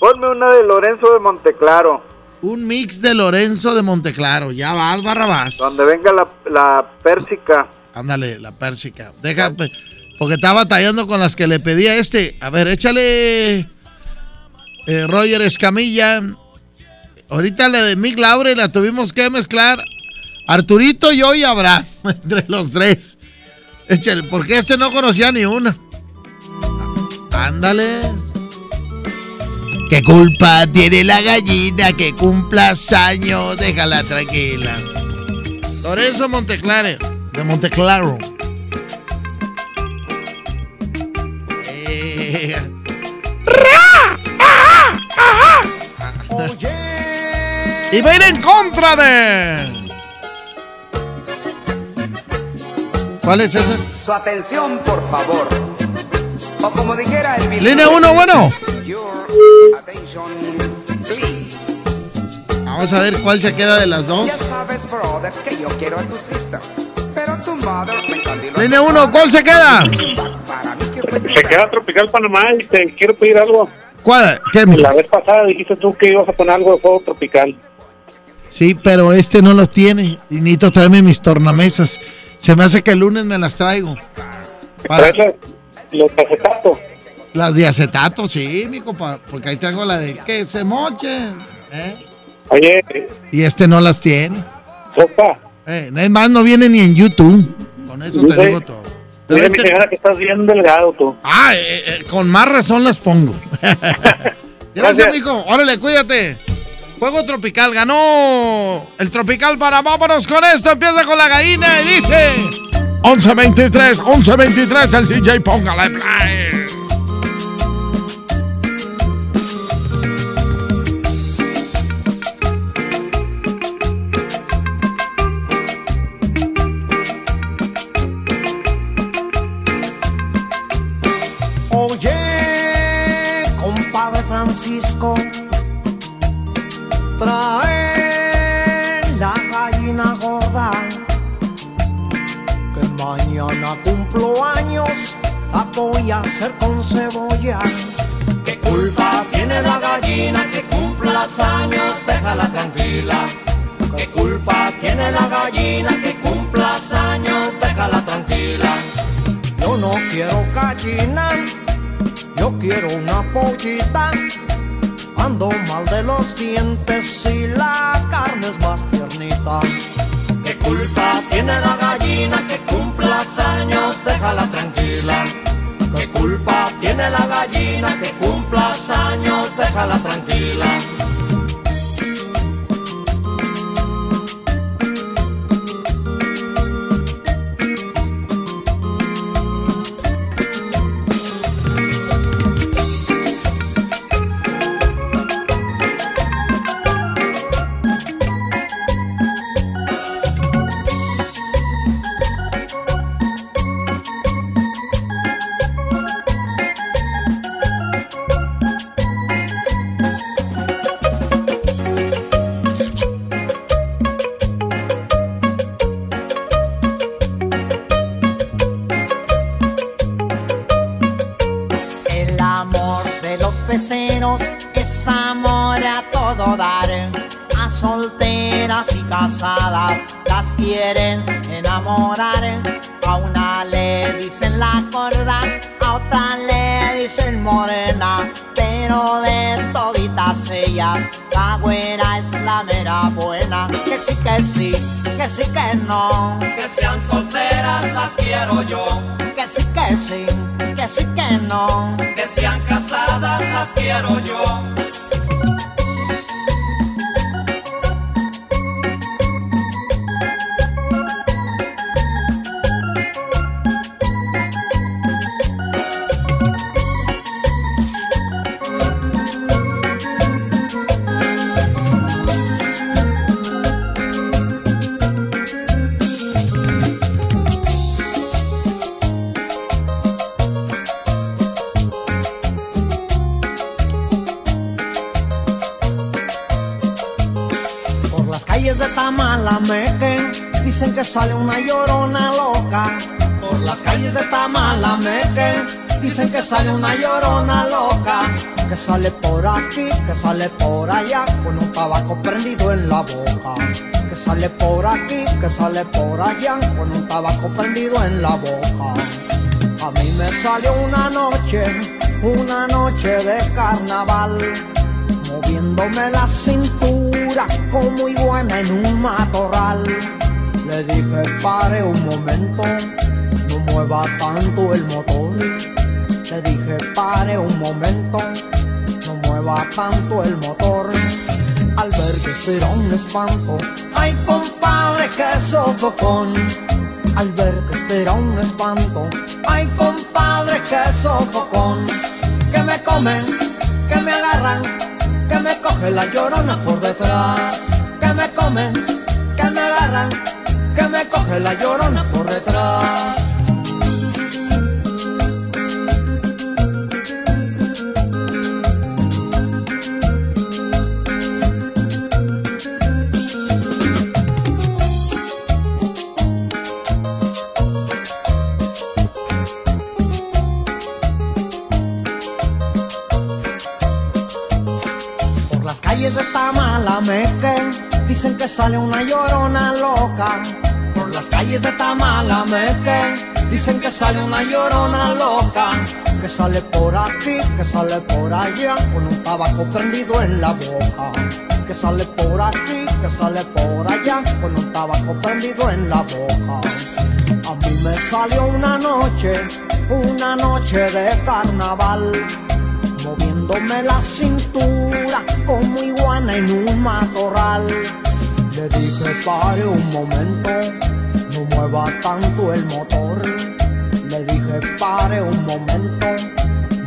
Ponme una de Lorenzo de Monteclaro. Un mix de Lorenzo de Monteclaro. Ya vas, Barrabás. Donde venga la, la pérsica. Ándale, la pérsica. Deja, pe- porque estaba batallando con las que le pedía este. A ver, échale eh, Roger Escamilla. Ahorita la de Mick Laure la tuvimos que mezclar. Arturito, yo y Abraham. Entre los tres. Échale, porque este no conocía ni una. Ándale. ¿Qué culpa tiene la gallina que cumplas años? Déjala tranquila. Lorenzo Monteclare, de Monteclaro. Eh, y va a ir en contra de. ¿Cuál es ese? Su atención, por favor. O como dijera el video. Línea uno, bueno. Your attention, please. Vamos a ver cuál se queda de las dos. Ya sabes, brother, que yo quiero a tu sister. Línea uno, ¿cuál se queda? Se queda Tropical Panamá y te quiero pedir algo. ¿Cuál? ¿Qué? La vez pasada dijiste tú que ibas a poner algo de fuego tropical. Sí, pero este no los tiene. Y necesito traerme mis tornamesas. Se me hace que el lunes me las traigo. Para Los de acetato. las de acetato, sí, mi compa. Porque ahí traigo la de que se mochen. ¿eh? Oye, Y este no las tiene. sopa. Eh, es más, no viene ni en YouTube. Con eso te digo todo. Dile Pero a mi señora que estás bien delgado tú. Ah, eh, eh, con más razón las pongo. Gracias, mijo. Órale, cuídate. Fuego tropical ganó el tropical para vámonos con esto. Empieza con la gallina y dice 11.23, 11.23 el DJ póngale play. Francisco, trae la gallina gorda, que mañana cumplo años, la voy a hacer con cebolla. ¿Qué culpa tiene la gallina que cumplas años? Déjala tranquila. ¿Qué culpa tiene la gallina que cumplas años? Déjala tranquila. Yo no quiero gallina, yo quiero una pollita. Ando mal de los dientes y la carne es más tiernita. ¿Qué culpa tiene la gallina que cumplas años? Déjala tranquila. ¿Qué culpa tiene la gallina que cumplas años? Déjala tranquila. Quiero yo. Que sale por aquí, que sale por allá, con un tabaco prendido en la boca. A mí Me salió una noche, una noche de carnaval, moviéndome la cintura como iguana en un matorral. Le dije pare un momento, no mueva tanto el motor. Le dije pare un momento,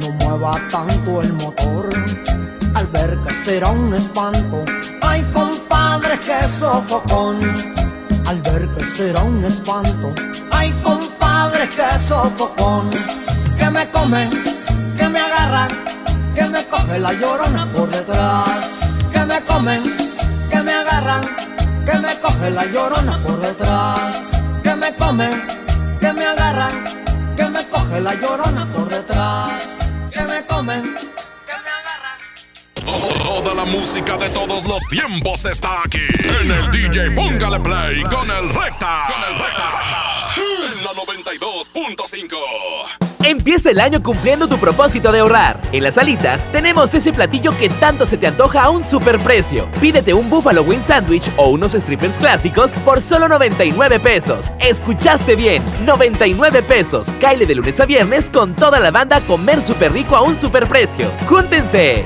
no mueva tanto el motor. Al ver que este era un espanto, ay compadre que sofocón. Al ver que este era un espanto, ay compadre que sofocón. Que me comen, que me agarran, que me coge la llorona por detrás. Que me comen, que me agarran, que me coge la llorona por detrás. Que me comen, que me agarran, que me coge la llorona por detrás. Que me comen. Toda la música de todos los tiempos está aquí. En el DJ Póngale Play con el Recta. Con el Recta. En la 92.5. Empieza el año cumpliendo tu propósito de ahorrar. En las alitas tenemos ese platillo que tanto se te antoja a un superprecio. Pídete un Buffalo Wing Sandwich o unos strippers clásicos por solo 99 pesos. Escuchaste bien, 99 pesos. Caile de lunes a viernes con toda la banda comer súper rico a un superprecio. ¡Júntense!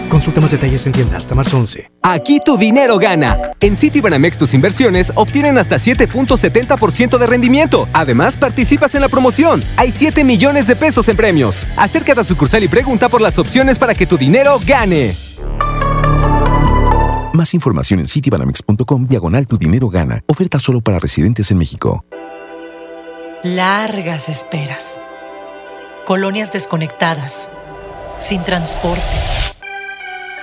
Consulta más detalles en tienda hasta marzo 11. Aquí tu dinero gana. En Citibanamex tus inversiones obtienen hasta 7.70% de rendimiento. Además, participas en la promoción. Hay 7 millones de pesos en premios. Acércate a sucursal y pregunta por las opciones para que tu dinero gane. Más información en citibanamex.com diagonal tu dinero gana. Oferta solo para residentes en México. Largas esperas. Colonias desconectadas. Sin transporte.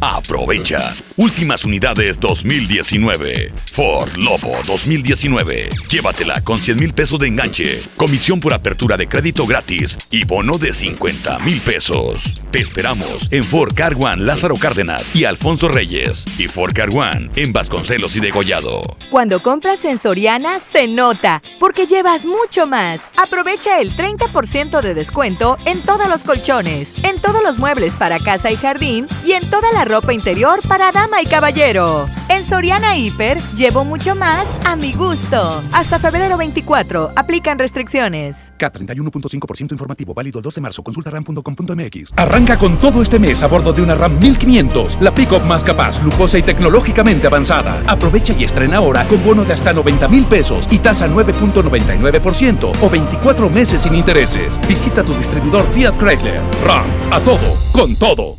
Aprovecha. Últimas unidades 2019. Ford Lobo 2019. Llévatela con 100 mil pesos de enganche, comisión por apertura de crédito gratis y bono de 50 mil pesos. Te esperamos en Ford Car One Lázaro Cárdenas y Alfonso Reyes y Ford Car One en Vasconcelos y Degollado. Cuando compras en Soriana se nota, porque llevas mucho más. Aprovecha el 30% de descuento en todos los colchones, en todos los muebles para casa y jardín y en toda la ropa interior para dama y caballero. En Soriana Hiper llevo mucho más a mi gusto. Hasta febrero 24, aplican restricciones. K31.5% informativo, válido el 2 de marzo. Consulta ram.com.mx. Arranca con todo este mes a bordo de una RAM 1500, la pick-up más capaz, lujosa y tecnológicamente avanzada. Aprovecha y estrena ahora con bono de hasta 90 mil pesos y tasa 9.99% o 24 meses sin intereses. Visita tu distribuidor Fiat Chrysler. RAM, a todo, con todo.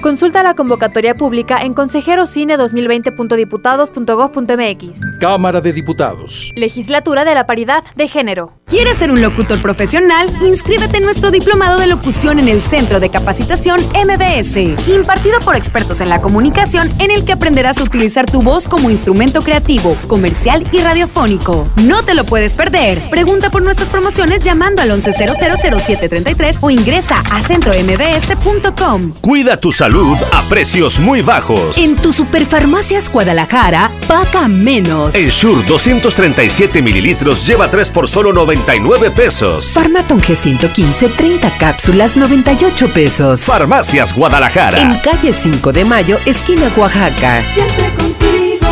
Consulta la convocatoria pública en consejerocine2020.diputados.gov.mx. Cámara de Diputados. Legislatura de la Paridad de Género. ¿Quieres ser un locutor profesional? Inscríbete en nuestro diplomado de locución en el Centro de Capacitación MBS, impartido por expertos en la comunicación, en el que aprenderás a utilizar tu voz como instrumento creativo, comercial y radiofónico. No te lo puedes perder. Pregunta por nuestras promociones llamando al 11000733 o ingresa a centrombs.com. Cuida tu salud salud a precios muy bajos. En tu Superfarmacias Guadalajara, paga menos. El Sur 237 mililitros lleva 3 por solo 99 pesos. Farmaton G115, 30 cápsulas, 98 pesos. Farmacias Guadalajara. En calle 5 de Mayo, esquina Oaxaca. Siempre contigo.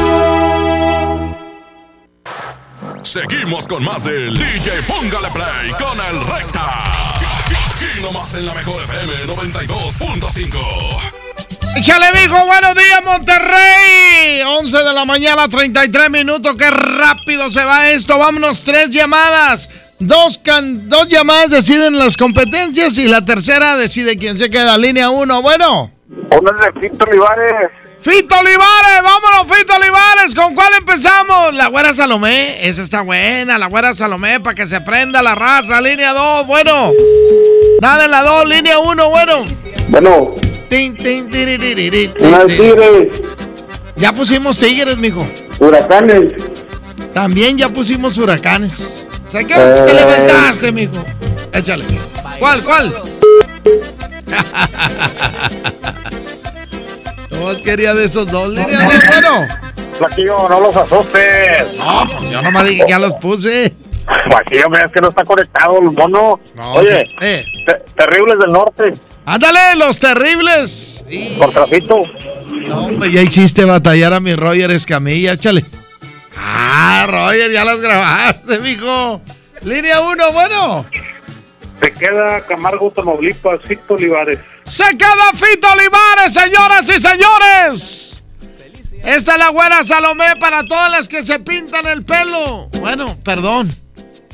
Seguimos con más del DJ Póngale Play con el Recta. Aquí nomás en la mejor FM 92.5. Échale, mijo, buenos días, Monterrey. 11 de la mañana, 33 minutos. Qué rápido se va esto. Vámonos, tres llamadas. Dos, can dos llamadas deciden las competencias y la tercera decide quién se queda. Línea 1, bueno. De Fito Olivares. Fito Olivares, vámonos, Fito Olivares. ¿Con cuál empezamos? La güera Salomé. Esa está buena, la güera Salomé, para que se prenda la raza. Línea 2, bueno. Nada en la 2, línea 1, bueno. Bueno. Tin, tin, tiririri, tin, tigres. Ya pusimos tigres, mijo. Huracanes. También ya pusimos huracanes. O sea, ¿qué horas te Eh. levantaste, mijo? Échale. ¿Cuál, cuál? Nomás quería de esos dos. Línea dos, bueno. Flaquillo, no los asustes. No, pues yo nomás dije que ya los puse. Flaquillo, mira, es que no está conectado el mono. Oye, sí. Eh. te- terribles del norte. Ándale, los terribles. Por trafito. No, hombre, ya hiciste batallar a mi Roger Escamilla, échale. Ah, Roger, ya las grabaste, mijo. Línea uno, bueno. Te queda Camargo, Tamaulipas, Fito Olivares. Se queda Fito Olivares, señoras y señores. Esta es la güera Salomé para todas las que se pintan el pelo. Bueno, perdón.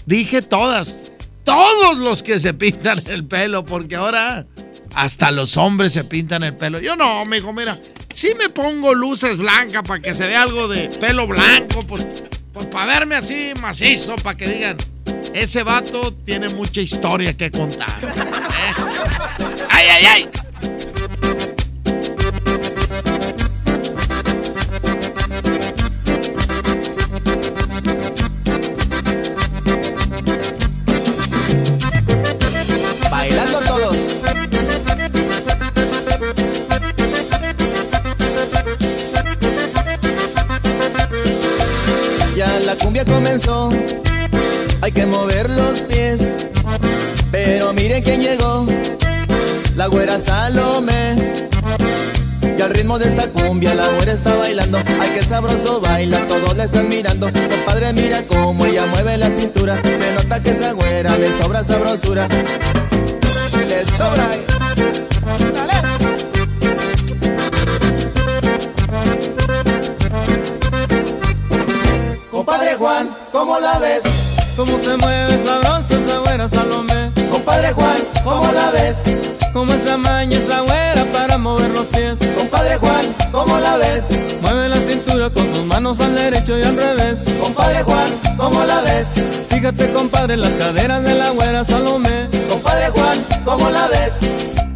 Dije todas. Todos los que se pintan el pelo, porque ahora hasta los hombres se pintan el pelo. Yo no, mijo, mira. Si me pongo luces blancas para que se vea algo de pelo blanco, pues, pues para verme así macizo, para que digan, ese vato tiene mucha historia que contar. ¿eh? ¡Ay, ay, ay! Hay que mover los pies. Pero miren quién llegó, la güera Salomé. Y al ritmo de esta cumbia la güera está bailando. Ay, qué sabroso baila, todos la están mirando. Compadre, mira cómo ella mueve la cintura. Se nota que esa güera le sobra sabrosura. Le sobra. Compadre Juan, ¿cómo la ves? Cómo se mueve sabroso esa güera Salomé. Compadre Juan, ¿cómo la ves? Cómo esa maña esa güera para mover los pies. Compadre Juan, ¿cómo la ves? Mueve la cintura con sus manos al derecho y al revés. Compadre Juan, ¿cómo la ves? Fíjate compadre las caderas de la güera Salomé. Compadre Juan, ¿cómo la ves?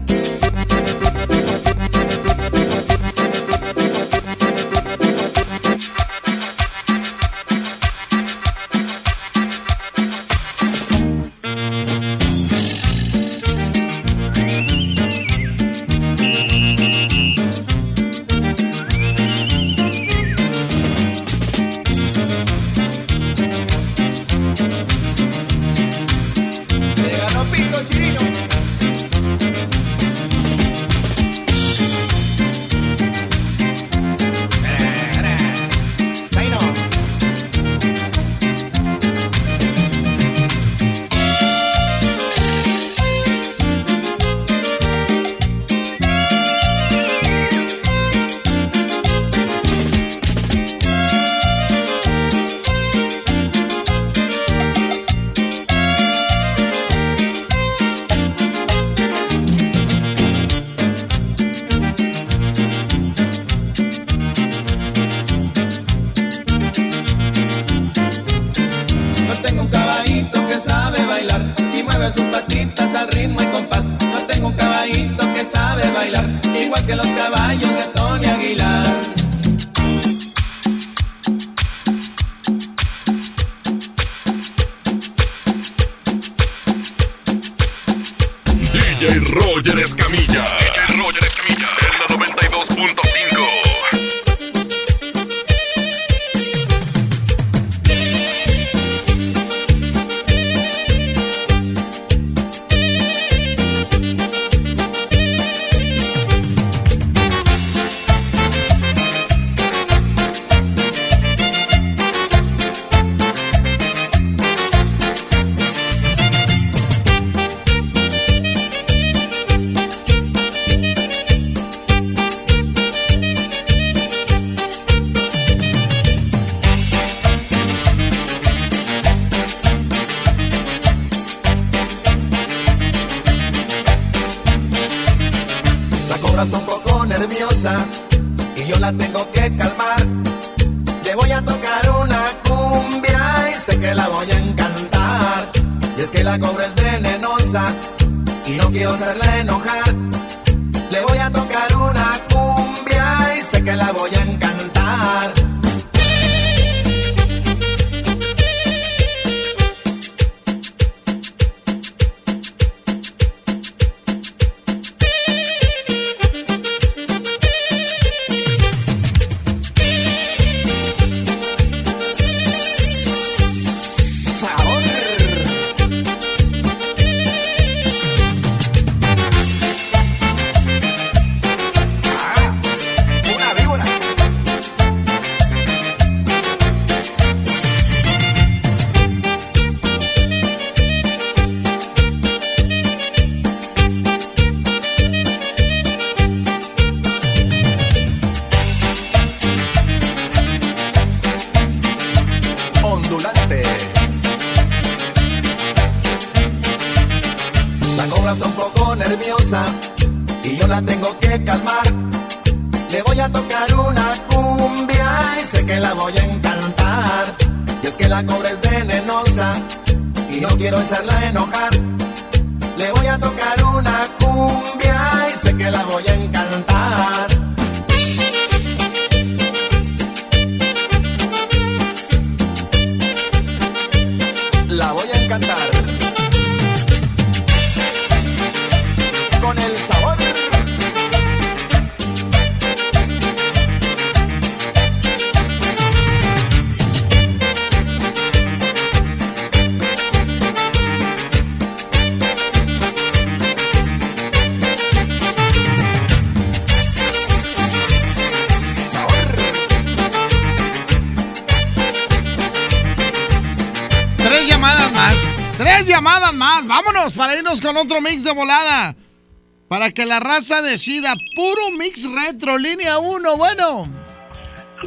La raza decida. Puro mix retro, línea 1. Bueno.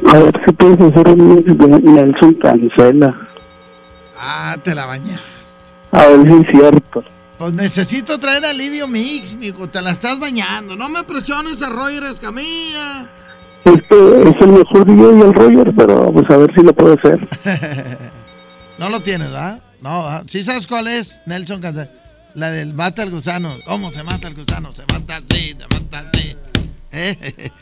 A ver si puedes hacer un mix de Nelson Cancela. Ah, te la bañas. A ver si es cierto. Pues necesito traer a Lidio Mix, mijo. Te la estás bañando. No me presiones a Roger Escamilla. Este es el mejor DJ y el Roger, pero pues a ver si lo puedo hacer. no lo tienes, ¿verdad? No, ¿verdad? ¿Sí sabes cuál es? Nelson Cancela. La del mata al gusano. ¿Cómo se mata el gusano?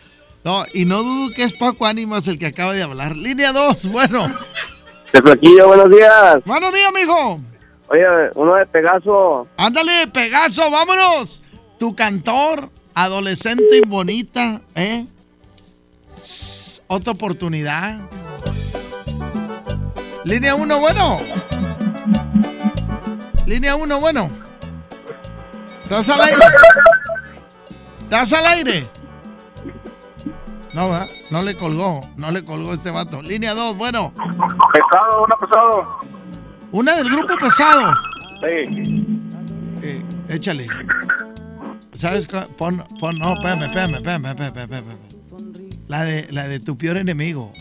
No, y no dudo que es Paco Ánimas el que acaba de hablar. Línea 2, bueno. De Flaquillo, buenos días. Buenos días, mijo. Oye, uno de Pegaso. Ándale, Pegaso, vámonos. Tu cantor, adolescente y bonita, ¿eh? Otra oportunidad. Línea 1, bueno. Línea 1, bueno. ¿Estás al aire? ¿Estás al aire? No, ¿verdad? No le colgó, no le colgó este vato. Línea 2, bueno. Pesado, una pesado. Una del grupo pesado. Sí. Eh, échale. ¿Sabes? Pon, pon, no, espérame, espérame, espérame, espérame, espérame, espérame. La de, la de tu peor enemigo.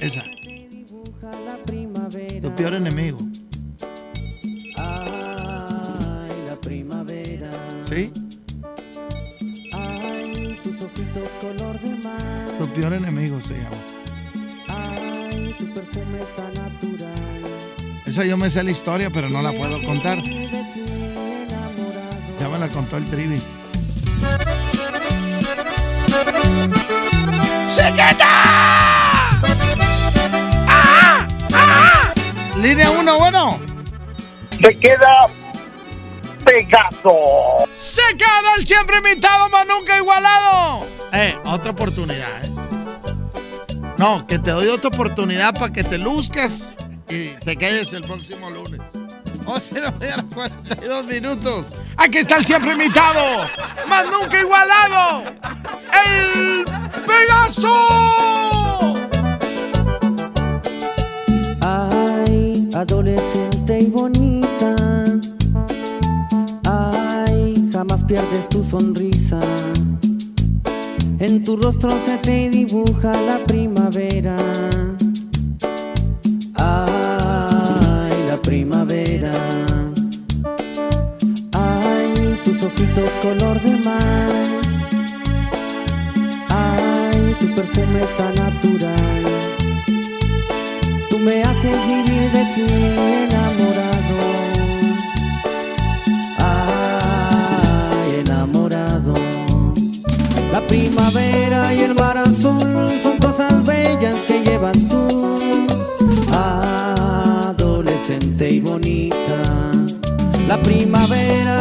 Esa. Tu peor enemigo. Ojitos color de mar. Tu peor enemigo se llama. Ay, tu perfume tan natural. Esa yo me sé la historia, pero no la puedo contar. Ya me la contó el trivi. ¡Chiquita! ¡Ah! ¡Ah! Línea 1, bueno. Se queda Pegaso. Se queda el siempre invitado, más nunca igualado. Eh, otra oportunidad, eh. No, que te doy otra oportunidad para que te luzcas y te quedes el próximo lunes. O sea, no voy a los 42 minutos. Aquí está el siempre invitado, más nunca igualado. ¡El Pegaso! Ay, adolescente y bonita. Ay, jamás pierdes tu sonrisa. En tu rostro se te dibuja la primavera. Ay, la primavera. Ay, tus ojitos color de mar. Ay, tu perfume tan natural. Tú me haces vivir de ti. primavera y el mar azul son cosas bellas que llevas tú, adolescente y bonita. La primavera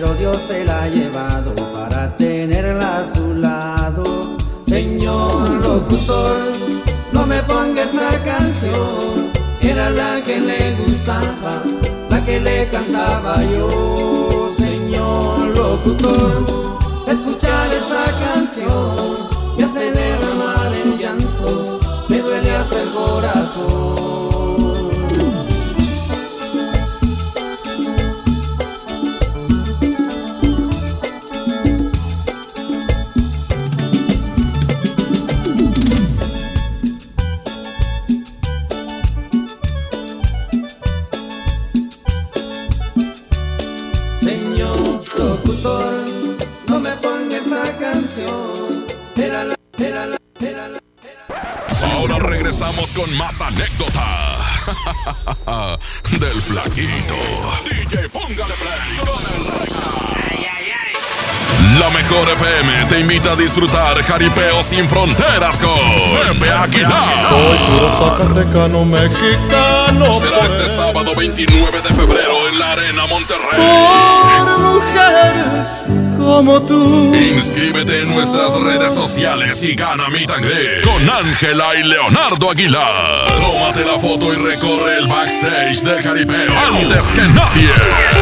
Pero Dios se la ha llevado para tenerla a su lado. Señor locutor, no me ponga esa canción, era la que le gustaba, la que le cantaba yo. Señor locutor, escuchar esa canción me hace derramar el llanto, me duele hasta el corazón. Mejor FM te invita a disfrutar jaripeo sin fronteras con Pepe Aguilar. puro zacatecano mexicano. Será este sábado 29 de febrero en la Arena Monterrey. Por mujeres como tú. Inscríbete en nuestras redes sociales y gana mi tangre con Ángela y Leonardo Aguilar. Tómate la foto y recorre el backstage del jaripeo antes que nadie.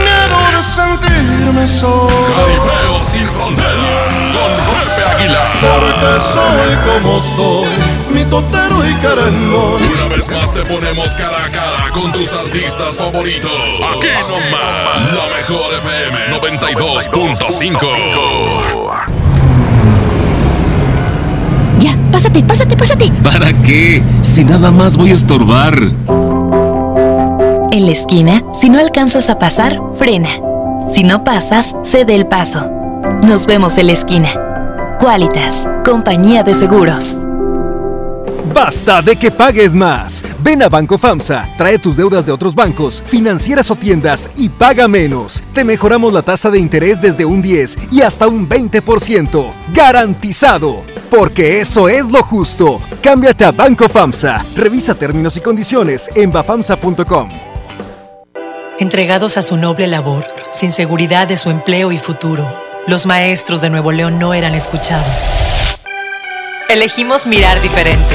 Miedo de sentirme solo. Jaripeo sin frontera con Pepe Aguilar. Porque soy como soy, mi totero y querendón. Una vez más te ponemos cara a cara con tus artistas favoritos. Aquí nomás, la mejor FM 92.5. Ya, pásate, pásate, pásate. ¿Para qué? Si nada más voy a estorbar. En la esquina, si no alcanzas a pasar, frena. Si no pasas, cede el paso. Nos vemos en la esquina. Qualitas, compañía de seguros. Basta de que pagues más. Ven a Banco FAMSA, trae tus deudas de otros bancos, financieras o tiendas y paga menos. Te mejoramos la tasa de interés desde un 10 y hasta un 20%. Garantizado. Porque eso es lo justo. Cámbiate a Banco FAMSA. Revisa términos y condiciones en bafamsa.com. Entregados a su noble labor, sin seguridad de su empleo y futuro, los maestros de Nuevo León no eran escuchados. Elegimos mirar diferente.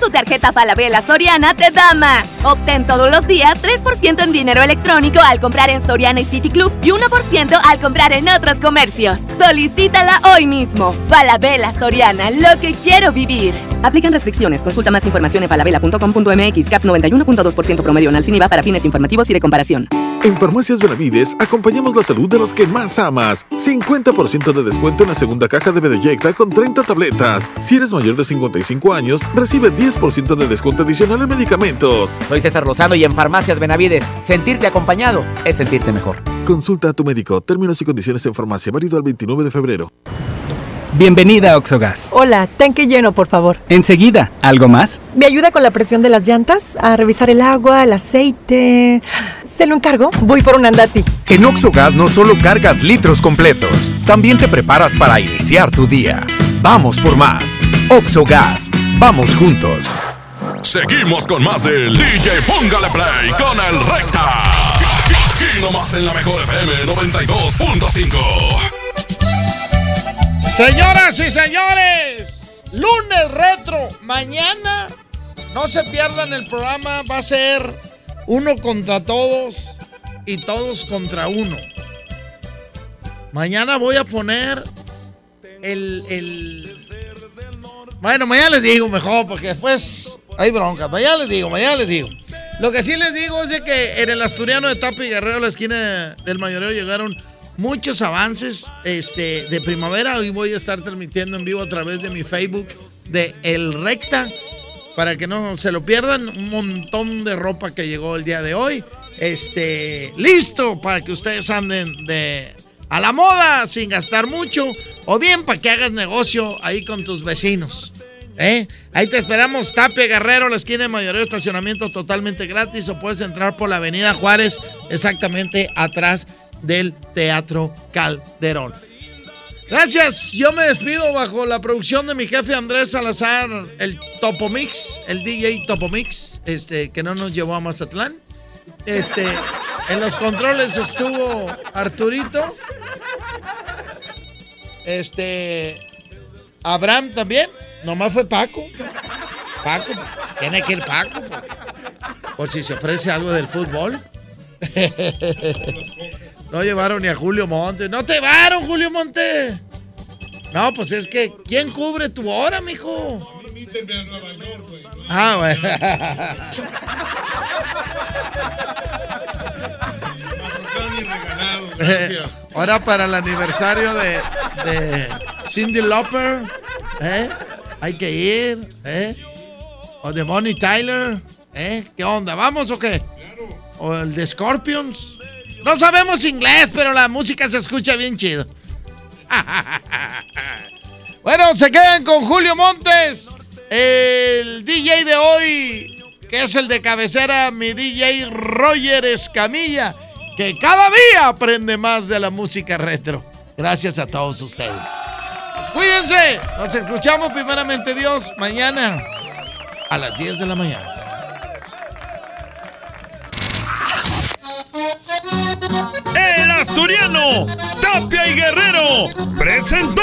Tu tarjeta Falabella Soriana te da más. Obtén todos los días 3% en dinero electrónico al comprar en Soriana y City Club y 1% al comprar en otros comercios. Solicítala hoy mismo. Falabella Soriana, lo que quiero vivir. Aplican restricciones. Consulta más información en falabella.com.mx cap 91.2% promedio anual sin IVA para fines informativos y de comparación. En Farmacias Benavides acompañamos la salud de los que más amas. 50% de descuento en la segunda caja de Bedeyecta con 30 tabletas. Si eres mayor de 55 años, recibe 10% de descuento adicional en medicamentos. Soy César Lozano y en Farmacias Benavides, sentirte acompañado es sentirte mejor. Consulta a tu médico. Términos y condiciones en farmacia. Válido al 29 de febrero. Bienvenida a Oxogas. Hola, tanque lleno, por favor. Enseguida, ¿algo más? ¿Me ayuda con la presión de las llantas? A revisar el agua, el aceite. ¿Se lo encargo? Voy por un andati. En Oxogas no solo cargas litros completos, también te preparas para iniciar tu día. Vamos por más. Oxogas. Vamos juntos. Seguimos con más del DJ Póngale Play con el Recta. Aquí nomás en la mejor FM 92.5. Señoras y señores, lunes retro. Mañana no se pierdan el programa. Va a ser uno contra todos y todos contra uno. Mañana voy a poner el, el... Bueno, mañana les digo mejor porque después hay bronca. Mañana les digo, mañana les digo. Lo que sí les digo es que en el Asturiano de Tapi Guerrero, la esquina del mayoreo, llegaron muchos avances este, de primavera. Hoy voy a estar transmitiendo en vivo a través de mi Facebook de El Recta. Para que no se lo pierdan, un montón de ropa que llegó el día de hoy. Este, listo para que ustedes anden de a la moda sin gastar mucho. O bien para que hagas negocio ahí con tus vecinos. ¿eh? Ahí te esperamos, Tapia Guerrero, la esquina de estacionamiento totalmente gratis. O puedes entrar por la Avenida Juárez, exactamente atrás del Teatro Calderón. Gracias, yo me despido bajo la producción de mi jefe Andrés Salazar, el Topomix, el DJ Topomix, este, que no nos llevó a Mazatlán. Este, en los controles estuvo Arturito. Este, Abraham también, nomás fue Paco. Paco, tiene que ir Paco, por si se ofrece algo del fútbol. No llevaron ni a Julio Monte. No te llevaron, Julio Monte. No, pues es que, ¿quién cubre tu hora, mijo? Ah, bueno. Ahora para el aniversario de, de Cindy Lauper, ¿eh? Hay que ir, ¿eh? O de Bonnie Tyler, ¿eh? ¿Qué onda? ¿Vamos o qué? O el de Scorpions. No sabemos inglés, pero la música se escucha bien chido. bueno, se quedan con Julio Montes, el DJ de hoy, que es el de cabecera, mi DJ Roger Escamilla, que cada día aprende más de la música retro. Gracias a todos ustedes. Cuídense, nos escuchamos primeramente Dios mañana a las 10 de la mañana. El asturiano Tapia y Guerrero presentó.